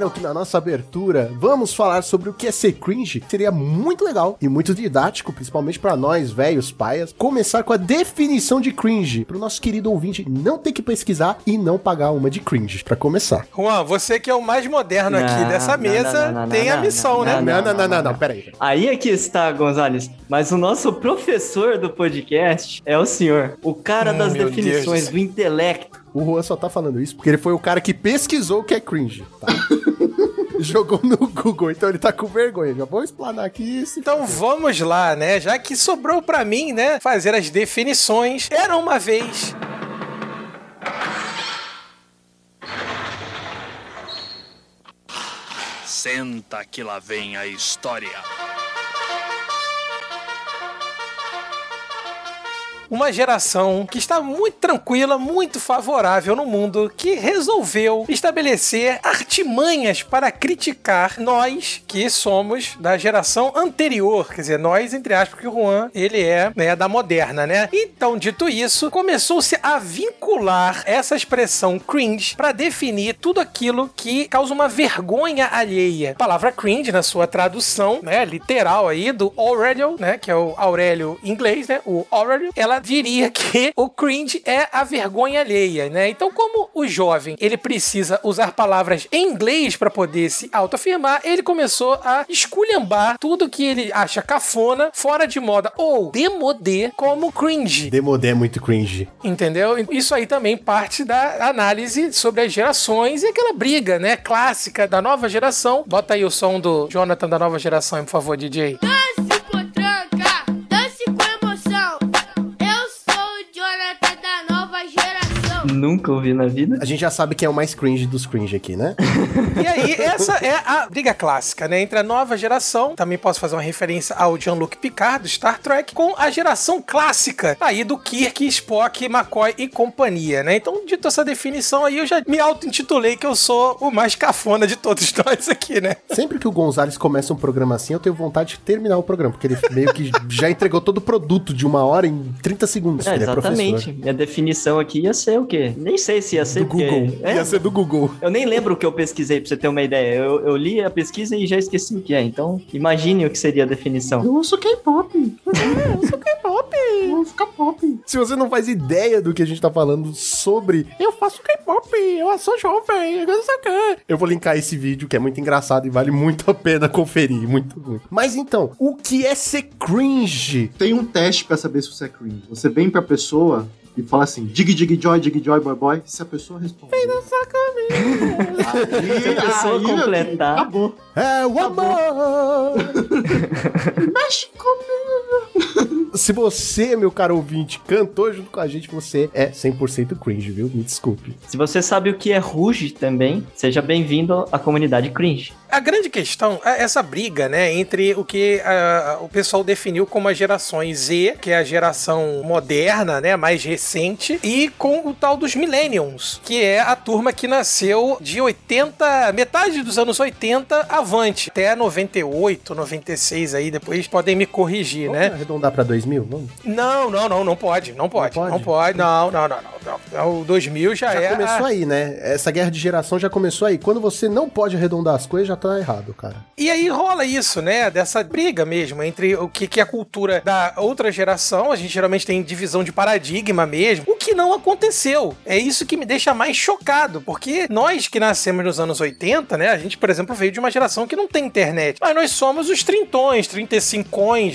Perceberam que na nossa abertura vamos falar sobre o que é ser cringe? Seria muito legal e muito didático, principalmente para nós, velhos paias, começar com a definição de cringe, para o nosso querido ouvinte não ter que pesquisar e não pagar uma de cringe, para começar. Juan, você que é o mais moderno aqui Não, dessa não, mesa, não, não, não, tem a não, missão, não, né? Não, não, não, não, não, peraí. Aí é que está, Gonzales. Mas o nosso professor do podcast é o senhor. O cara Hum, das definições do do intelecto. O Juan só tá falando isso porque ele foi o cara que pesquisou o que é cringe, tá? <laughs> <laughs> Jogou no Google, então ele tá com vergonha. Já vou explanar aqui. Se... Então vamos lá, né? Já que sobrou pra mim, né, fazer as definições. Era uma vez Senta que lá vem a história. Uma geração que está muito tranquila, muito favorável no mundo, que resolveu estabelecer artimanhas para criticar nós que somos da geração anterior, quer dizer, nós entre aspas, porque o Juan, ele é né, da moderna, né? Então, dito isso, começou-se a vincular essa expressão cringe para definir tudo aquilo que causa uma vergonha alheia. A palavra cringe, na sua tradução, né, literal aí, do Aurelio, né, que é o Aurélio em inglês, né, o Aurelio, ela diria que o cringe é a vergonha alheia, né? Então, como o jovem, ele precisa usar palavras em inglês para poder se autoafirmar, ele começou a esculhambar tudo que ele acha cafona, fora de moda ou demodê como cringe. Demodé é muito cringe. Entendeu? Isso aí também parte da análise sobre as gerações e aquela briga, né, clássica da nova geração. Bota aí o som do Jonathan da nova geração, por favor, DJ. Dance <laughs> Nunca ouvi na vida. A gente já sabe quem é o mais cringe dos cringe aqui, né? E aí, essa é a briga clássica, né? Entre a nova geração, também posso fazer uma referência ao Jean-Luc Picard, do Star Trek, com a geração clássica, aí do Kirk, Spock, McCoy e companhia, né? Então, dito essa definição aí, eu já me auto-intitulei que eu sou o mais cafona de todos <laughs> nós aqui, né? Sempre que o Gonzalez começa um programa assim, eu tenho vontade de terminar o programa, porque ele meio que já entregou todo o produto de uma hora em 30 segundos. É, é exatamente. professor. Minha definição aqui ia ser o quê? Nem sei se ia ser Do porque... Google. É, Ia ser do Google. Eu nem lembro o que eu pesquisei, pra você ter uma ideia. Eu, eu li a pesquisa e já esqueci o que é. Então, imagine o que seria a definição. Eu ouço K-pop. <laughs> eu sou K-pop. Eu ouço K-pop. Se você não faz ideia do que a gente tá falando sobre eu faço K-pop, eu sou jovem, eu não sei o quê. Eu vou linkar esse vídeo que é muito engraçado e vale muito a pena conferir, muito ruim. Mas então, o que é ser cringe? Tem um teste pra saber se você é cringe. Você vem pra pessoa e fala assim, dig dig joy, dig joy, boy boy. Se a pessoa responder. Vem dançar comigo. <laughs> Se a pessoa filho, completar. Acabou. É o amor! <laughs> Mexe comigo. Se você, meu caro ouvinte, cantou junto com a gente, você é 100% cringe, viu? Me desculpe. Se você sabe o que é Ruge também, seja bem-vindo à comunidade cringe. A grande questão é essa briga, né, entre o que ah, o pessoal definiu como a geração Z, que é a geração moderna, né, mais recente, e com o tal dos Millenniums, que é a turma que nasceu de 80, metade dos anos 80 avante, até 98, 96 aí, depois podem me corrigir, Vamos né? arredondar pra 2000? Vamos. Não, não, não, não pode, não pode, pode? não pode, não, não, não, não, não. O 2000 já, Já é começou a- aí, né? Essa guerra de geração já começou aí. Quando você não pode arredondar as coisas, já tá errado, cara. E aí rola isso, né? Dessa briga mesmo entre o que, que é a cultura da outra geração. A gente geralmente tem divisão de paradigma mesmo. O que não aconteceu. É isso que me deixa mais chocado. Porque nós que nascemos nos anos 80, né? A gente, por exemplo, veio de uma geração que não tem internet. Mas nós somos os trintões, 35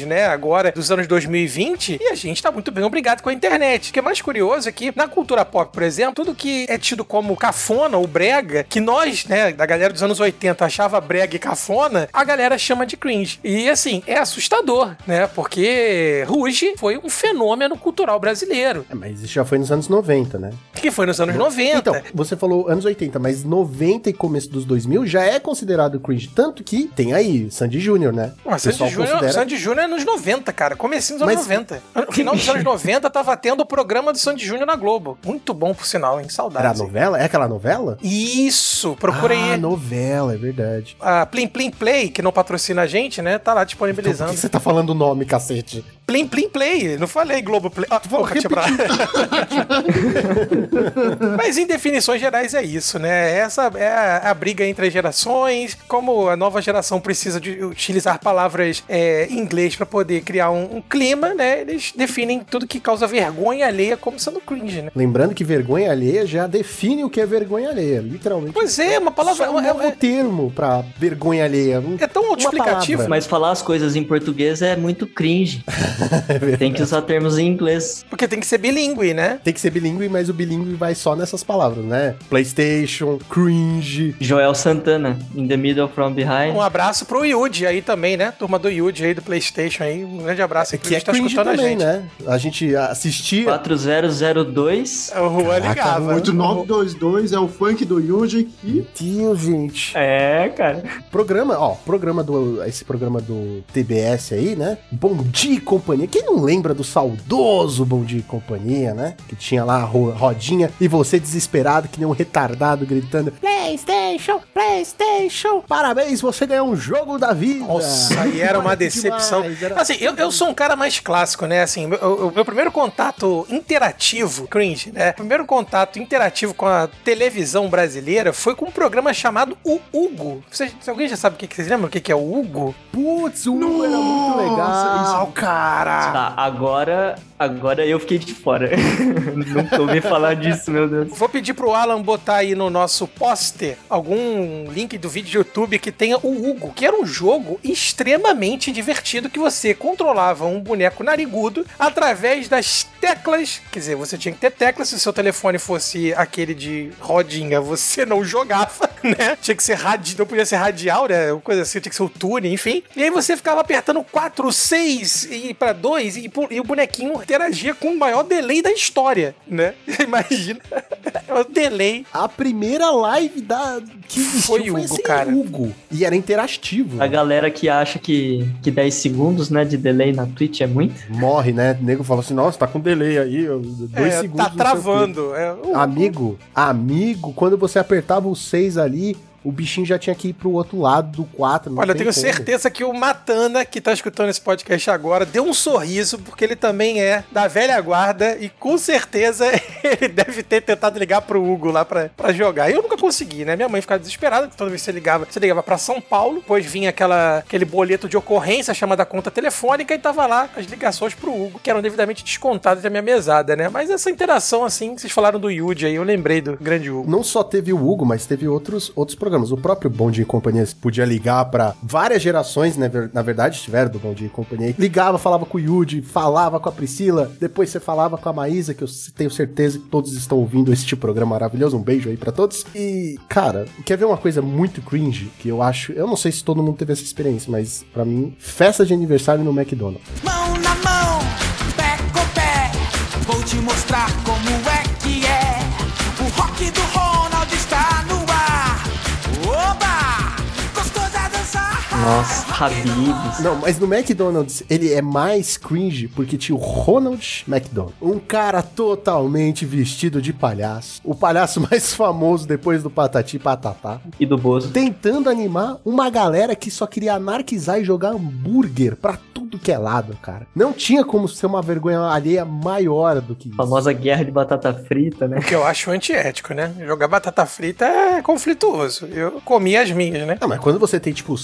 né? Agora, dos anos 2020. E a gente tá muito bem obrigado com a internet. O que é mais curioso é que na cultura pop, por exemplo, tudo que é tido como cafona ou brega, que nós, né, da galera dos anos 80 achava brega e cafona, a galera chama de cringe. E assim, é assustador, né? Porque Ruge foi um fenômeno cultural brasileiro. É, mas isso já foi nos anos 90, né? que foi nos anos 90. Então, você falou anos 80, mas 90 e começo dos 2000 já é considerado cringe. Tanto que tem aí Sandy Júnior, né? Mas Sandy Júnior, considera- Sandy Júnior é nos 90, cara. Comecinho dos anos Mas- 90. <laughs> No final dos anos 90 tava tendo o programa do Sandy Júnior na Globo. Muito bom, por sinal, hein? Era a Saudades. novela? É aquela novela? Isso, procura ah, aí. novela, é verdade. A Plim Plim Play, que não patrocina a gente, né? Tá lá Por disponibilizando. que você tá falando o nome, cacete? Plim Plim Play, não falei Globo Play. Ah, deixa pra... <laughs> Mas em definições gerais é isso, né? Essa é a, a briga entre as gerações, como a nova geração precisa de utilizar palavras é, em inglês pra poder criar um, um clima, né? Eles definem tudo que causa vergonha alheia como sendo cringe, né? Lembrando que vergonha alheia já define o que é vergonha alheia, literalmente. Pois é, uma palavra. Só um é- novo é- termo pra vergonha alheia. Um- é tão palavra. Mas falar as coisas em português é muito cringe. <laughs> Tem que usar termos em inglês. Porque tem que ser bilíngue, né? Tem que ser bilíngue, mas o bilíngue vai só nessas palavras, né? PlayStation, cringe. Joel Santana, In the Middle from Behind. Um abraço pro Yuji aí também, né? Turma do Yuji aí do PlayStation aí. Um grande abraço aí Que é tá cringe escutando a também, gente. né? A gente assistia. 4002. O Juan Caraca, ligava. 8922 é o funk do Yuji que Deus, gente. É, cara. Programa, ó, programa do. Esse programa do TBS aí, né? Bom Dia Companhia. Quem não lembra do saudoso Bom Dia e Companhia, né? Que tinha lá a ro- rodinha e você desesperado, que nem um retardado, gritando: PlayStation, PlayStation, parabéns, você ganhou um jogo da vida. Nossa, aí era uma decepção. demais, era- Assim, eu, eu sou um cara mais clássico, né? Assim, o meu, primeiro contato interativo, cringe, né? Primeiro contato interativo com a televisão brasileira foi com um programa chamado O Hugo. Vocês, alguém já sabe o que, que vocês lembram o que, que é o Hugo? Putz, o Hugo era muito legal, isso- cara. Tá, agora, agora eu fiquei de fora. <laughs> Nunca ouvi falar disso, meu Deus. Vou pedir pro Alan botar aí no nosso poster algum link do vídeo do YouTube que tenha o Hugo, que era um jogo extremamente divertido que você controlava um boneco narigudo através das teclas. Quer dizer, você tinha que ter teclas. Se o seu telefone fosse aquele de rodinha, você não jogava, <laughs> né? Tinha que ser radial, não podia ser radial, né? Coisa assim, tinha que ser o tune, enfim. E aí você ficava apertando 4, 6 e para 2 e, e o bonequinho interagia com o maior delay da história, né? <laughs> Imagina. o delay. A primeira live da que existiu Foi Hugo, cara. Hugo. E era interativo. A galera que acha que, que 10 segundos né, de delay na Twitch é muito. Morre, né? O nego fala assim: nossa, tá com delay aí, dois É, segundos. tá o quê. travando. É, o- Amigo, amigo, quando você apertava o 6 ali, ali o bichinho já tinha que ir pro outro lado do 4. Olha, eu tenho certeza que o Matana, que tá escutando esse podcast agora, deu um sorriso, porque ele também é da velha guarda e com certeza <laughs> ele deve ter tentado ligar pro Hugo lá pra, pra jogar. Eu nunca consegui, né? Minha mãe ficava desesperada, toda vez que você ligava, você ligava pra São Paulo, depois vinha aquela, aquele boleto de ocorrência chamada conta telefônica e tava lá as ligações pro Hugo, que eram devidamente descontadas da minha mesada, né? Mas essa interação, assim, que vocês falaram do Yuji aí, eu lembrei do grande Hugo. Não só teve o Hugo, mas teve outros, outros programas. O próprio Bom e Companhia podia ligar pra várias gerações, né? Na verdade, tiveram do Bom e Companhia. Ligava, falava com o Yudi, falava com a Priscila, depois você falava com a Maísa, que eu tenho certeza que todos estão ouvindo este programa maravilhoso. Um beijo aí pra todos. E, cara, quer ver uma coisa muito cringe que eu acho. Eu não sei se todo mundo teve essa experiência, mas pra mim, festa de aniversário no McDonald's. Mão na mão, pé com pé, vou te mostrar como é Nossa, Habibs. Não, mas no McDonald's ele é mais cringe porque tinha o Ronald McDonald. Um cara totalmente vestido de palhaço. O palhaço <laughs> mais famoso depois do Patati e Patatá. E do Bozo. Tentando animar uma galera que só queria anarquizar e jogar hambúrguer pra tudo que é lado, cara. Não tinha como ser uma vergonha alheia maior do que isso. Famosa guerra de batata frita, né? O que eu acho antiético, né? Jogar batata frita é conflituoso. Eu comi as minhas, né? Não, mas quando você tem, tipo,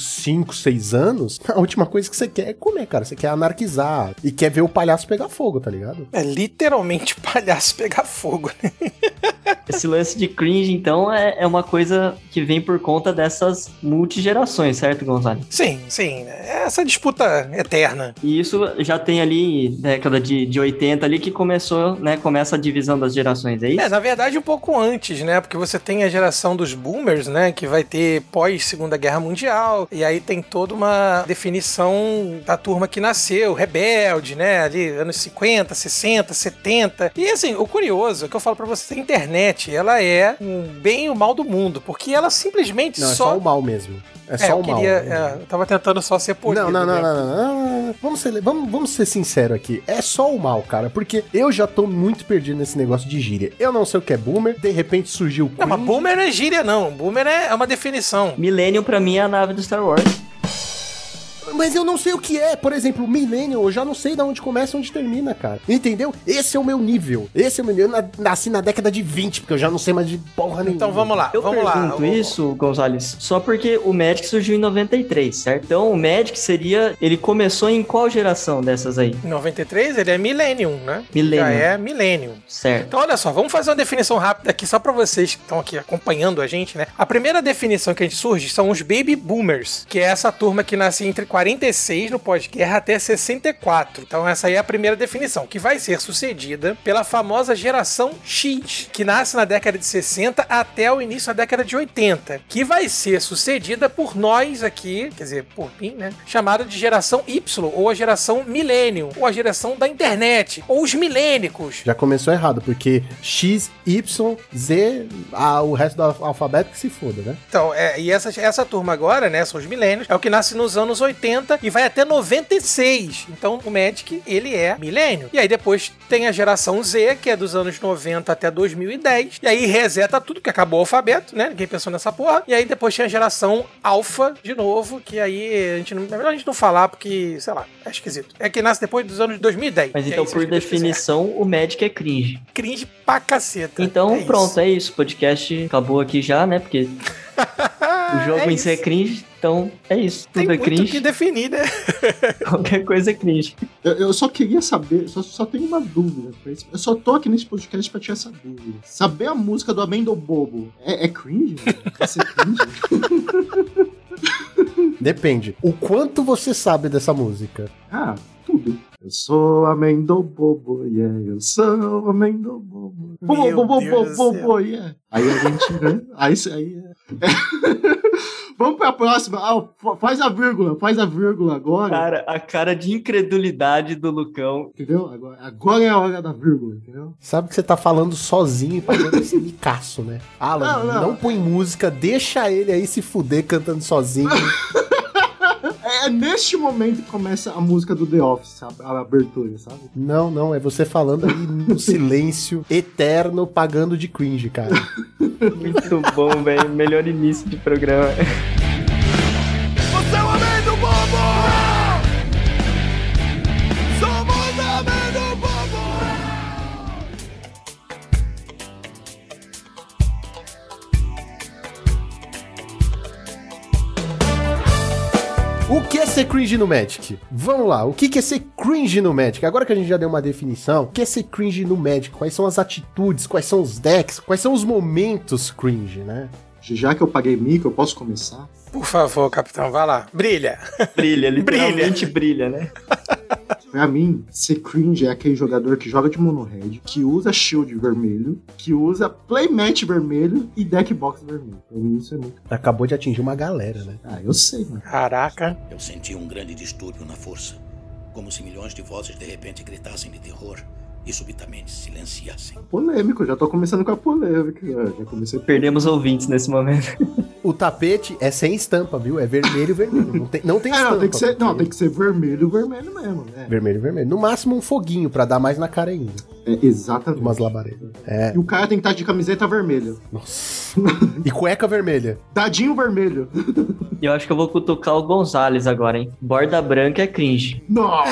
5, 6 anos, <laughs> a última coisa que você quer é comer, cara. Você quer anarquizar e quer ver o palhaço pegar fogo, tá ligado? É literalmente <laughs> palhaço pegar fogo, né? <laughs> Esse lance de cringe, então, é, é uma coisa que vem por conta dessas multigerações, certo, Gonzalo? Sim, sim. É Essa disputa eterna. E isso já tem ali, década de, de 80 ali, que começou, né? Começa a divisão das gerações, é isso? É, na verdade, um pouco antes, né? Porque você tem a geração dos boomers, né? Que vai ter pós Segunda Guerra Mundial. E aí tem toda uma definição da turma que nasceu, rebelde, né? Ali, anos 50, 60, 70. E assim, o curioso é que eu falo pra você, a internet, ela é um bem e o mal do mundo. Porque ela simplesmente Não, é só. só o mal mesmo. É É, só eu o mal. queria. é, eu tava tentando só ser polido. Não, não, não, né? não, não, não, não. Vamos ser, vamos, vamos ser sinceros aqui. É só o mal, cara. Porque eu já tô muito perdido nesse negócio de gíria. Eu não sei o que é boomer. De repente surgiu o Não, mas boomer não é gíria, não. Boomer é é uma definição. Millennium, pra mim, é a nave do Star Wars. Mas eu não sei o que é. Por exemplo, Millennium, eu já não sei de onde começa e onde termina, cara. Entendeu? Esse é o meu nível. Esse é o meu nível. Eu na- nasci na década de 20, porque eu já não sei mais de porra nenhuma. Então vamos lá, Eu vamos lá. pergunto O- isso, Gonzalez, só porque o Magic surgiu em 93, certo? Então o Magic seria. Ele começou em qual geração dessas aí? Em 93, ele é Millennium, né? Millennium. Já é Millennium. Certo. Então, olha só, vamos fazer uma definição rápida aqui, só pra vocês que estão aqui acompanhando a gente, né? A primeira definição que a gente surge são os Baby Boomers, que é essa turma que nasce entre 46 no pós-guerra até 64. Então, essa aí é a primeira definição, que vai ser sucedida pela famosa geração X, que nasce na década de 60 até o início da década de 80, que vai ser sucedida por nós aqui, quer dizer, por mim, né? Chamada de geração Y, ou a geração Millennium, ou a geração da internet, ou os milênicos. Já começou errado, porque X, Y, Z, ah, o resto do al- alfabeto que se foda, né? Então, é, e essa, essa turma agora, né, são os milênios, é o que nasce nos anos 80 e vai até 96. Então, o Magic, ele é milênio. E aí depois tem a geração Z, que é dos anos 90 até 2010. E aí reseta tudo, que acabou o alfabeto, né? Ninguém pensou nessa porra. E aí depois tem a geração Alpha, de novo, que aí a gente não, é melhor a gente não falar, porque, sei lá, é esquisito. É que nasce depois dos anos 2010. Mas E então, por quiser. definição, o Magic é cringe. Cringe pra caceta. Então, É isso. pronto, é isso. O podcast acabou aqui já, né? Porque <laughs> o jogo É em si é isso. cringe. Então, é isso. Tem Tudo é muito cringe. que definir, né? <laughs> Qualquer coisa é cringe. Eu, eu só queria saber, só, só tenho uma dúvida. Eu só tô aqui nesse podcast pra tirar essa dúvida. Saber a música do Amendo Bobo é, é cringe? Vai ser cringe? <laughs> Depende. O quanto você sabe dessa música? Ah, tudo. Eu sou amendo bobo, yeah, eu sou amendo bobo. Bobo, bobo, bobo, bobo, yeah. Aí a gente, né? Aí, isso aí é. <laughs> Vamos pra próxima. Ah, fa- faz a vírgula, faz a vírgula agora. Cara, a cara de incredulidade do Lucão. Entendeu? Agora, agora é a hora da vírgula, entendeu? Sabe que você tá falando sozinho e pagando esse micaço, né? <laughs> Alan, Não, não, não. põe música, deixa ele aí se fuder cantando sozinho. <laughs> É neste momento que começa a música do The Office, sabe? a abertura, sabe? não, não, é você falando aí no <laughs> silêncio eterno, pagando de cringe, cara. Muito bom, velho. Melhor início de programa. Cringe no Magic? Vamos lá, o que é ser cringe no Magic? Agora que a gente já deu uma definição, o que é ser cringe no Magic? Quais são as atitudes, quais são os decks, quais são os momentos cringe, né? Já que eu paguei mico, eu posso começar? Por favor, capitão, vai lá. Brilha. Brilha, <laughs> literalmente brilha, né? <laughs> Pra mim, ser cringe é aquele jogador que joga de mono red, que usa shield vermelho, que usa playmat vermelho e deck box vermelho. Pra mim isso é muito. Acabou de atingir uma galera, né? Ah, eu sei, mano. Caraca. Eu senti um grande distúrbio na força, como se milhões de vozes de repente gritassem de terror e subitamente se silenciassem. Polêmico, já tô começando com a polêmica. Já, já comecei. Perdemos ouvintes nesse momento. <laughs> O tapete é sem estampa, viu? É vermelho, vermelho. Não tem, não tem É, estampa. não, tem que ser, não, tem que ser vermelho, vermelho mesmo, né? Vermelho, vermelho. No máximo um foguinho pra dar mais na cara ainda. É, exatamente. Umas labaredas. É. E o cara tem que estar de camiseta vermelha. Nossa. E cueca vermelha. Dadinho vermelho. <laughs> Eu acho que eu vou cutucar o Gonzalez agora, hein? Borda branca é cringe. Nossa!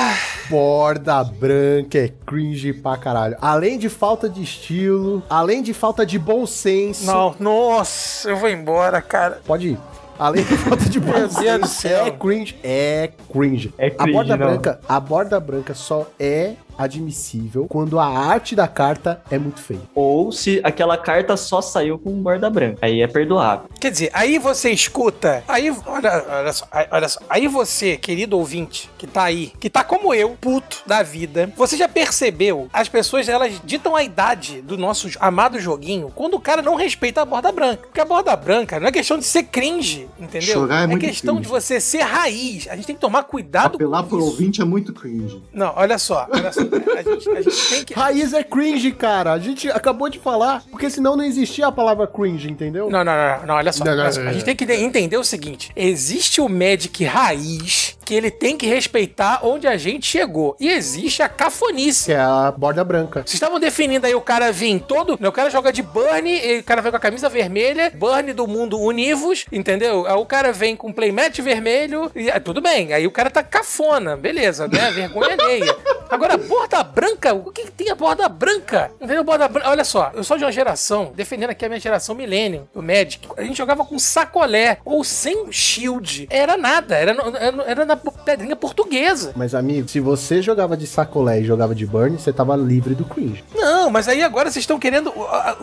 Borda branca é cringe pra caralho. Além de falta de estilo, além de falta de bom senso. Não, nossa, eu vou embora, cara. Pode ir. Além de falta de bom Meu Deus do senso, céu. é cringe. É cringe. É a cringe, borda não. branca, a borda branca só é admissível quando a arte da carta é muito feia. Ou se aquela carta só saiu com borda branca. Aí é perdoável. Quer dizer, aí você escuta, aí, olha, olha só, aí- olha só, aí você, querido ouvinte, que tá aí, que tá como eu, puto da vida, você já percebeu, as pessoas, elas ditam a idade do nosso amado joguinho quando o cara não respeita a borda branca. Porque a borda branca não é questão de ser cringe, entendeu? Chorar é muito questão cringe. de você ser raiz. A gente tem que tomar cuidado Apelar com pro isso. ouvinte é muito cringe. Não, olha só, olha só. A gente, a gente tem que... Raiz é cringe, cara. A gente acabou de falar, porque senão não existia a palavra cringe, entendeu? Não, não, não, não, olha só. Não, não, olha só. não, A não. gente tem que entender o seguinte: existe o Magic raiz que ele tem que respeitar onde a gente chegou. E existe a cafonice. Que é a borda branca. Vocês estavam definindo aí o cara vir todo. O cara joga de Burn, e o cara vem com a camisa vermelha, Burn do mundo Univos, entendeu? Aí o cara vem com playmat vermelho, e ah, tudo bem. Aí o cara tá cafona, beleza, né? <laughs> Vergonha alheia. Agora, borda branca, o que, que tem a borda branca? Entendeu? Borda branca. Olha só, eu sou de uma geração, defendendo aqui a minha geração Millennium, do Magic. A gente jogava com sacolé ou sem shield. Era nada, era, era, era na pedrinha portuguesa. Mas, amigo, se você jogava de sacolé e jogava de burn, você tava livre do cringe. Não, mas aí agora vocês estão querendo. A, a-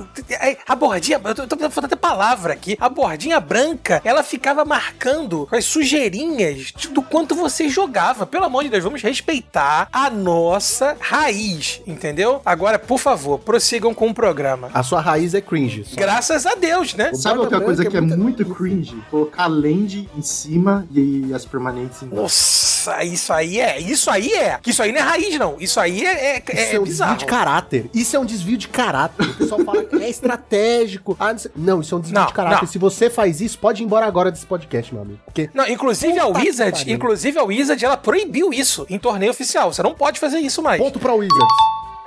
a bordinha. Eu tô, tô falando até palavra aqui. A bordinha branca, ela ficava marcando as sujeirinhas do quanto você jogava. Pelo amor de Deus, vamos respeitar a nossa raiz, entendeu? Agora, por favor, prossigam com o programa. A sua raiz é cringe. só. Graças a Deus, né? O Sabe outra coisa que é muita- muito cringe? Colocar a land em cima e as permanentes embaixo. Nossa, isso aí é. Isso aí é. Que isso aí não é raiz, não. Isso aí é, é, Isso é é, um bizarro. desvio de caráter. Isso é um desvio de caráter. O pessoal fala que é estratégico. Ah, não, não, isso é um desvio Não, de caráter. não. Se você faz isso, pode ir embora agora desse podcast, meu amigo. Porque Não, inclusive a Wizard, inclusive a Wizard, ela proibiu isso em torneio oficial. Você não pode fazer isso mais. ponto pra Wizards.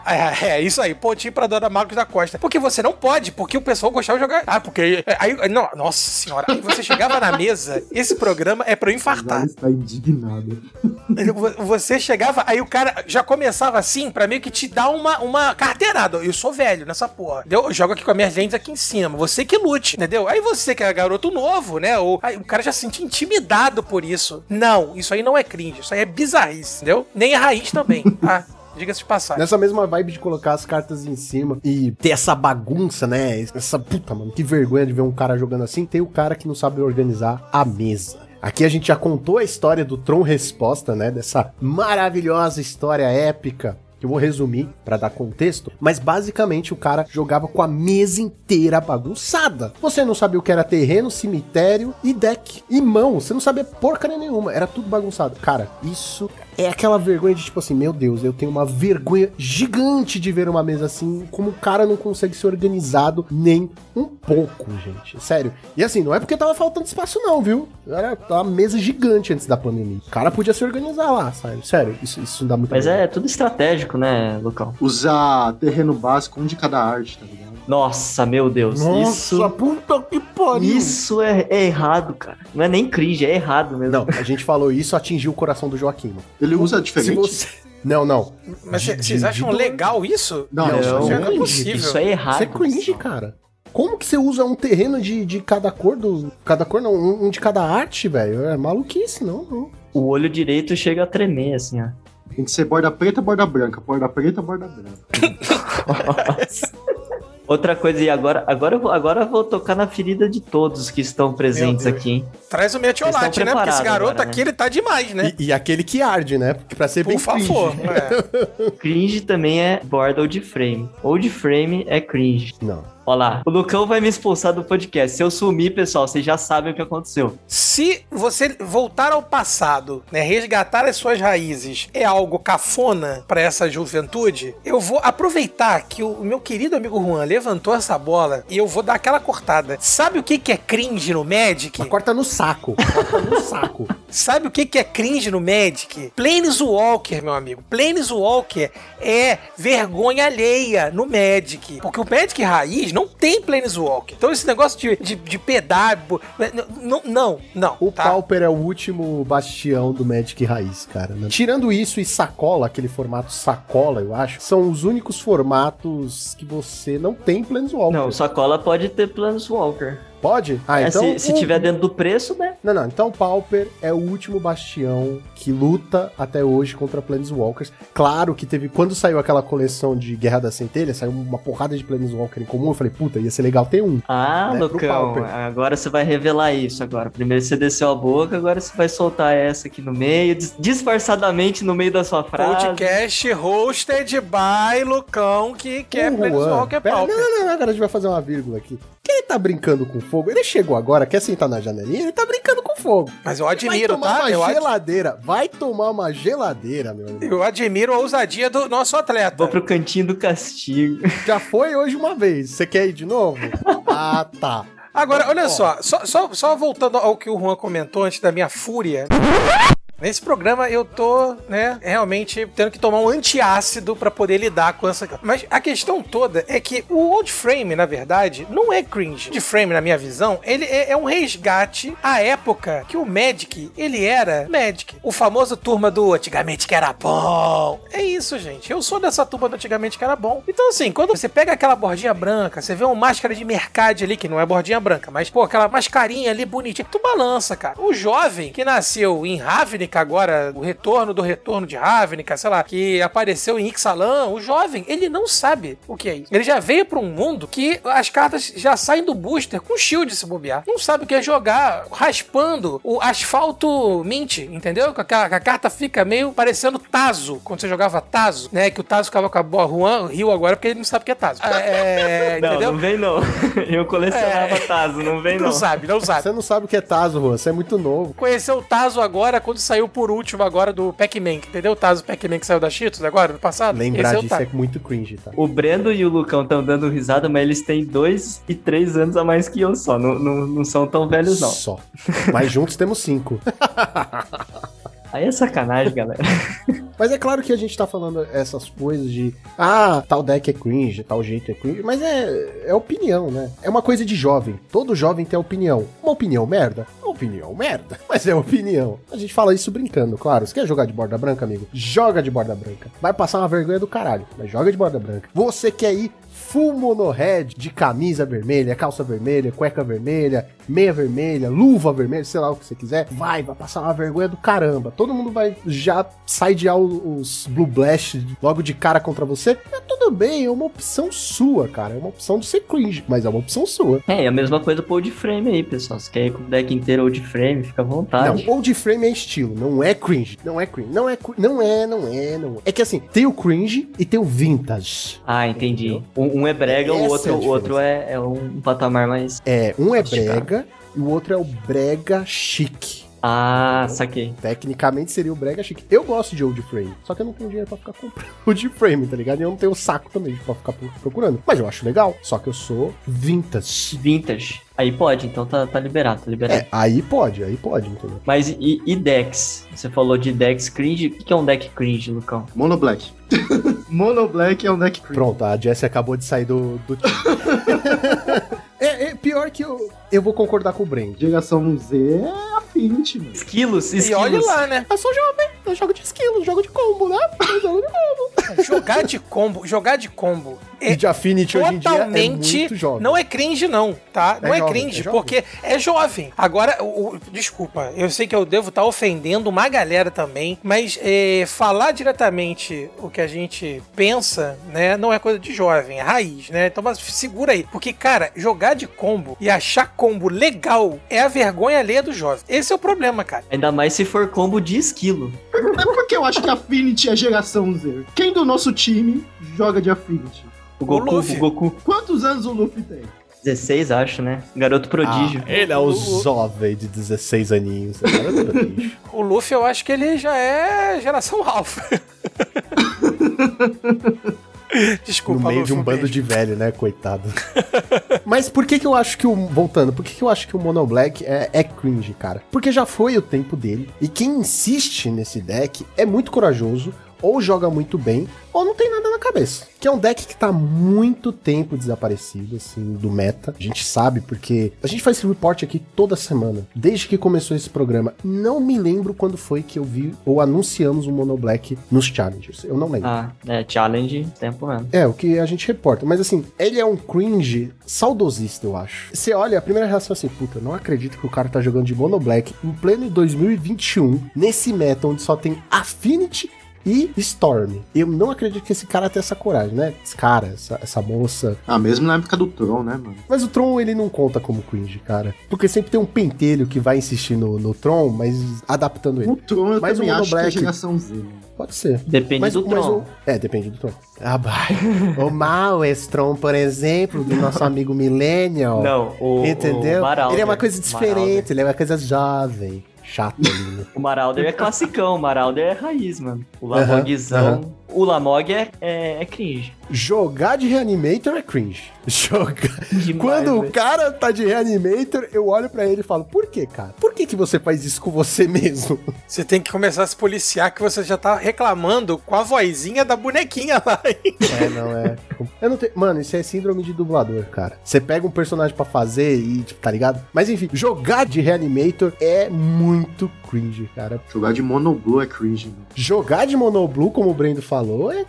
É, é, isso aí, pontinho pra dona Marcos da Costa. Porque você não pode, porque o pessoal gostava de jogar. Ah, porque. Aí, não, nossa senhora, aí você chegava na mesa, esse programa é pra eu infartar. Ela está indignada. Você chegava, aí o cara já começava assim, pra meio que te dar uma, uma carteirada. Eu sou velho nessa porra. Entendeu? Eu jogo aqui com as minhas lentes aqui em cima. Você que lute, entendeu? Aí você que é garoto novo, né? Ou, aí o cara já se sente intimidado por isso. Não, isso aí não é cringe, isso aí é bizarrice, entendeu? Nem é raiz também, tá? Diga-se de passagem. Nessa mesma vibe de colocar as cartas em cima e ter essa bagunça, né? Essa puta, mano, que vergonha de ver um cara jogando assim. Tem o cara que não sabe organizar a mesa. Aqui a gente já contou a história do Tron Resposta, né? Dessa maravilhosa história épica. Que eu vou resumir pra dar contexto, mas basicamente o cara jogava com a mesa inteira bagunçada. Você não sabia o que era terreno, cemitério e deck. E mão, você não sabia porcaria nenhuma, era tudo bagunçado. Cara, isso é aquela vergonha de tipo assim, meu Deus, eu tenho uma vergonha gigante de ver uma mesa assim, como o cara não consegue ser organizado nem um pouco, gente. Sério. E assim, não é porque tava faltando espaço não, viu? Era uma mesa gigante antes da pandemia. O cara podia se organizar lá, sério. Sério, isso, isso dá muito Mas é tudo estratégico, né, Lucão? Usar terreno básico, um de cada arte, tá ligado? Nossa, meu Deus. Nossa, isso puta que pariu. isso é, é errado, cara. Não é nem cringe, é errado mesmo. Não, a gente falou isso, atingiu o coração do Joaquim. mano. Ele usa Se diferente? você... Não, não. Mas vocês acham de- legal isso? Não, Não, isso não é é cringe. possível. Isso é errado. Isso é cringe, cara. Como que você usa um terreno de, de cada cor do. Cada cor não, um, um de cada arte, velho? É maluquice, não, não. O olho direito chega a tremer, assim, ó. Tem que ser borda preta, borda branca. Borda preta, borda branca. <laughs> <laughs> <laughs> Outra coisa, e agora, agora, eu vou, agora eu vou tocar na ferida de todos que estão presentes aqui, hein? Traz o metiolate, né? Porque esse garoto agora, né? aqui, ele tá demais, né? E, e aquele que arde, né? Porque pra ser Por bem favor. cringe. é. <laughs> Cringe também é borda old frame. Old frame é cringe. Não. Olha lá, o Lucão vai me expulsar do podcast. Se eu sumir, pessoal, vocês já sabem o que aconteceu. Se você voltar ao passado, né, resgatar as suas raízes, é algo cafona pra essa juventude, eu vou aproveitar que o meu querido amigo Juan levantou essa bola e eu vou dar aquela cortada. Sabe o que que é cringe no Magic? Corta no saco. Corta no saco. <laughs> Sabe o que que é cringe no Magic? Planeswalker, meu amigo. Planeswalker é vergonha alheia no Magic. Porque o Magic raiz não tem Planeswalker. Então esse negócio de, de, de pedágio... Não, não, não. O tá? Pauper é o último bastião do Magic Raiz, cara. né? Tirando isso e sacola, aquele formato sacola, eu acho, são os únicos formatos que você não tem Planeswalker. Não, Sacola pode ter Planeswalker. Pode? Ah, É, então. se, se o- tiver dentro do preço, né? Não, não. Então o Pauper é o último bastião que luta até hoje contra Planeswalkers. Claro que teve. Quando saiu aquela coleção de Guerra da Centelha, saiu uma porrada de Planeswalker em comum. Eu falei, puta, ia ser legal ter um. Ah, Né, Lucão, agora você vai revelar isso agora. Primeiro você desceu a boca, agora você vai soltar essa aqui no meio, dis- disfarçadamente no meio da sua frase. Podcast hosted by Lucão, que quer O Planeswalker Pauper. Não, não, não, agora a gente vai fazer uma vírgula aqui. Que ele tá brincando com fogo? Ele chegou agora, quer sentar na janelinha, ele tá brincando com fogo. Mas eu vai admiro, tomar tá? uma Eu, ad- geladeira. Vai tomar uma geladeira, meu irmão. eu admiro a ousadia do nosso atleta. Vou pro cantinho do castigo. <laughs> Já foi hoje uma vez. Você quer ir de novo? ah, tá. Agora, olha só, só, só, só voltando ao que o Juan comentou antes da minha fúria. Nesse programa eu tô, né, realmente tendo que tomar um antiácido pra poder lidar com essa. Mas a questão toda é que o Old Frame, na verdade, não é cringe. Old Frame, na minha visão, ele é, é um resgate à época que o Magic, ele era Magic. O famoso turma do antigamente que era bom. É isso, gente. Eu sou dessa turma do antigamente que era bom. Então, assim, quando você pega aquela bordinha branca, você vê uma máscara de mercado ali, que não é bordinha branca, mas, pô, aquela mascarinha ali bonitinha, tu balança, cara. O jovem que nasceu em Ravnica agora, o retorno do retorno de Ravnica, sei lá, que apareceu em Ixalan, o jovem, ele não sabe o que é isso. Ele já veio pra um mundo que as cartas já saem do booster com shield se bobear. Não sabe o que é jogar raspando o asfalto mint, entendeu? Que a, que a carta fica meio parecendo Tazo, quando você jogava Tazo, né? Que o Tazo ficava com a boa. Juan riu agora porque ele não sabe o que é Tazo. É, <laughs> Não, entendeu? não vem não. <laughs> Eu colecionava É. Tazo, não vem Não não. sabe, não sabe. Você não sabe o que é Tazo, Juan. Você é muito novo. Conheceu o Tazo agora quando saiu por último agora do Pac-Man, entendeu? O Tazo Pac-Man que saiu da Cheetos agora, no passado. Lembrar é o disso é muito cringe, tá? O Brendo e o Lucão estão dando risada, mas eles têm dois e três anos a mais que eu só. Não, não, não são tão velhos, não. Só. Mas juntos temos cinco. <laughs> Aí é sacanagem, galera. <laughs> Mas é claro que a gente tá falando essas coisas de ah, tal deck é cringe, tal jeito é cringe, mas é, é opinião, né? É uma coisa de jovem. Todo jovem tem opinião. Uma opinião merda? Uma opinião merda. <laughs> Mas é opinião. A gente fala isso brincando, claro. Você quer jogar de borda branca, amigo? Joga de borda branca. Vai passar uma vergonha do caralho, mas joga de borda branca. Você quer ir full mono red de camisa vermelha, calça vermelha, cueca vermelha, meia vermelha, luva vermelha, sei lá o que você quiser, vai, vai passar uma vergonha do caramba. Todo mundo vai já sidear o- os Blue Blast logo de cara contra você. Mas tudo bem, é uma opção sua, cara. É uma opção de ser cringe, mas é uma opção sua. É, e a mesma coisa pro old frame aí, pessoal. Se quer ir com o deck inteiro old frame, fica à vontade. Não, old frame é estilo, não é cringe. Não é cringe. Não é, não é, não é, não é. É que assim, tem o cringe e tem o vintage. Ah, entendi. Um, um é brega, Essa o é a outro, o diferença. outro é, é um patamar mais. É, um é brega e o outro é o brega chique. Ah, saquei. Tecnicamente seria o brega chique. Eu gosto de old frame, só que eu não tenho dinheiro pra ficar comprando <laughs> old frame, tá ligado? E eu não tenho saco também pra ficar pro- procurando. Mas eu acho legal, só que eu sou vintage. Vintage. Aí pode, então tá, tá liberado, tá liberado. É, aí pode, aí pode, entendeu? Mas e, e decks? Você falou de decks cringe. O que que é um deck cringe, Lucão? Mono Black. <laughs> Mono Black é um deck cringe. Pronto, a Jessie acabou de sair do, do time. <laughs> é, é pior que eu, eu vou concordar com o Brand. Geração Z é Affinity, mano. Esquilos, E esquilos. olha lá, né? Eu sou jovem, eu jogo de esquilo, jogo de combo, né? Eu jogo de combo. Jogar de combo, jogar de combo é E de Affinity hoje em dia é totalmente muito jovem. não é cringe não, tá? Não é, jovem, cringe é porque é jovem. Agora, o, o- desculpa, eu sei que eu devo estar ofendendo uma galera também, mas é, falar diretamente o que a gente pensa, né, não é coisa de jovem, é raiz, né? Então, mas segura aí, porque cara, jogar de combo e achar combo legal é a vergonha alheia do jovem. Esse é o problema, cara. Ainda mais se for combo de esquilo. É porque eu acho que Affinity é geração Z. Quem do nosso time joga de Affinity? O Goku, o, Luffy. Goku Quantos anos o Luffy tem? 16, acho, né? Garoto prodígio. Ah, ele é o jovem de 16 aninhos. É bicho. <laughs> O Luffy, eu acho que ele já é geração <laughs> alfa. <laughs> <laughs> Desculpa, no meio de um bando de velho, né? Coitado. <laughs> Mas por que que eu acho que o... Voltando, por que que eu acho que o Mono Black é, é cringe, cara? Porque já foi o tempo dele. E quem insiste nesse deck é muito corajoso. Ou joga muito bem, ou não tem nada na cabeça. Que é um deck que tá há muito tempo desaparecido, assim, do meta. A gente sabe porque a gente faz esse report aqui toda semana, desde que começou esse programa. Não me lembro quando foi que eu vi ou anunciamos o Mono Black nos Challengers. Eu não lembro. Ah, é, challenge, tempo mesmo. É, o que a gente reporta. Mas assim, ele é um cringe saudosista, eu acho. Você olha, a primeira reação é assim, puta, não acredito que o cara tá jogando de Mono Black em pleno 2021, nesse meta onde só tem Affinity e Storm. Eu não acredito que esse cara tenha essa coragem, né? Esse cara, essa, essa moça. Ah, mesmo na época do Tron, né, mano? Mas o Tron, ele não conta como cringe, cara. Porque sempre tem um pentelho que vai insistir no, no Tron, mas adaptando ele. O Tron eu Mas também o acho que é Black- geração Z. né? Pode ser. Depende Mas, do mas Tron. o- É, depende do Tron. Ah, vai. o Maestron, por exemplo, do nosso amigo Millennial. Não, o, Entendeu? o ele é uma coisa diferente, ele é uma coisa jovem. Chato ali, né? O Marauder é <laughs> classicão, o Marauder é raiz, mano. O aham. O Lamog é, é, é cringe. Jogar de Reanimator é cringe. <laughs> Jogar. Demais, Quando o velho. cara tá de Reanimator, eu olho pra ele e falo: Por que, cara? Por que, que você faz isso com você mesmo? <laughs> Você tem que começar a se policiar que você já tá reclamando com a vozinha da bonequinha lá. É, não é. Eu não tenho. Mano, isso é síndrome de dublador, cara. Você pega um personagem pra fazer e, tipo, tá ligado? Mas enfim, jogar de Reanimator é muito cringe, cara. Jogar de Monoblue é cringe, mano. Jogar de Monoblue, como o Brendo falou, é,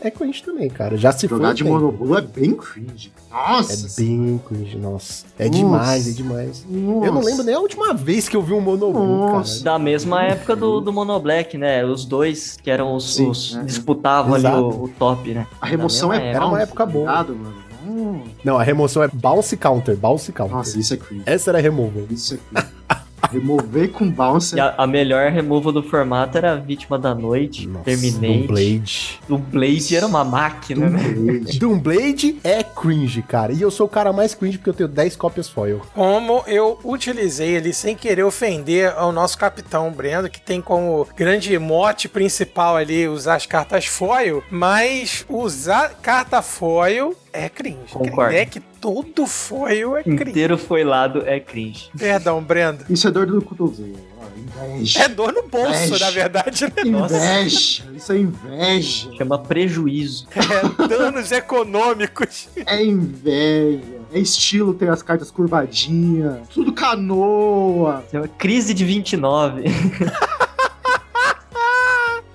é cringe também, cara. Já se Jogar foi. de. Monoblue é bem cringe. Nossa! É bem cringe, nossa. É Nossa. demais, é demais. Nossa. Eu não lembro nem a última vez que eu vi um Monoblue, Nossa. cara. Da mesma época do, do Mono Black, né? Os dois que eram os, Sim, os é. disputavam Exato. ali o, o top, né? A remoção é Era uma época tá boa. mano? Hum. Não, a remoção é bounce counter, bounce counter. Nossa, isso é cringe. Essa era a removal. Isso é cringe. <laughs> Remover com bounce E a, a melhor removal do formato era a Vítima da Noite, Nossa, Terminate. Doomblade. O Blade era uma máquina, né? Doomblade. Doomblade é cringe, cara. E eu sou o cara mais cringe porque eu tenho 10 cópias foil. Como eu utilizei ele sem querer ofender ao nosso capitão Brendo, que tem como grande mote principal ali usar as cartas foil, mas usar carta foil é cringe. Concordo. É que todo foil é cringe. Inteiro foilado é cringe. Perdão, Brendo. Isso é dor do cotovelo. ó, Inveja. É dor no bolso, Inveja. na verdade, né? Nossa. Inveja. Isso é inveja. Chama prejuízo. <laughs> É danos econômicos. É inveja. É estilo ter as cartas curvadinhas. Tudo canoa. Chama crise de 29. <laughs>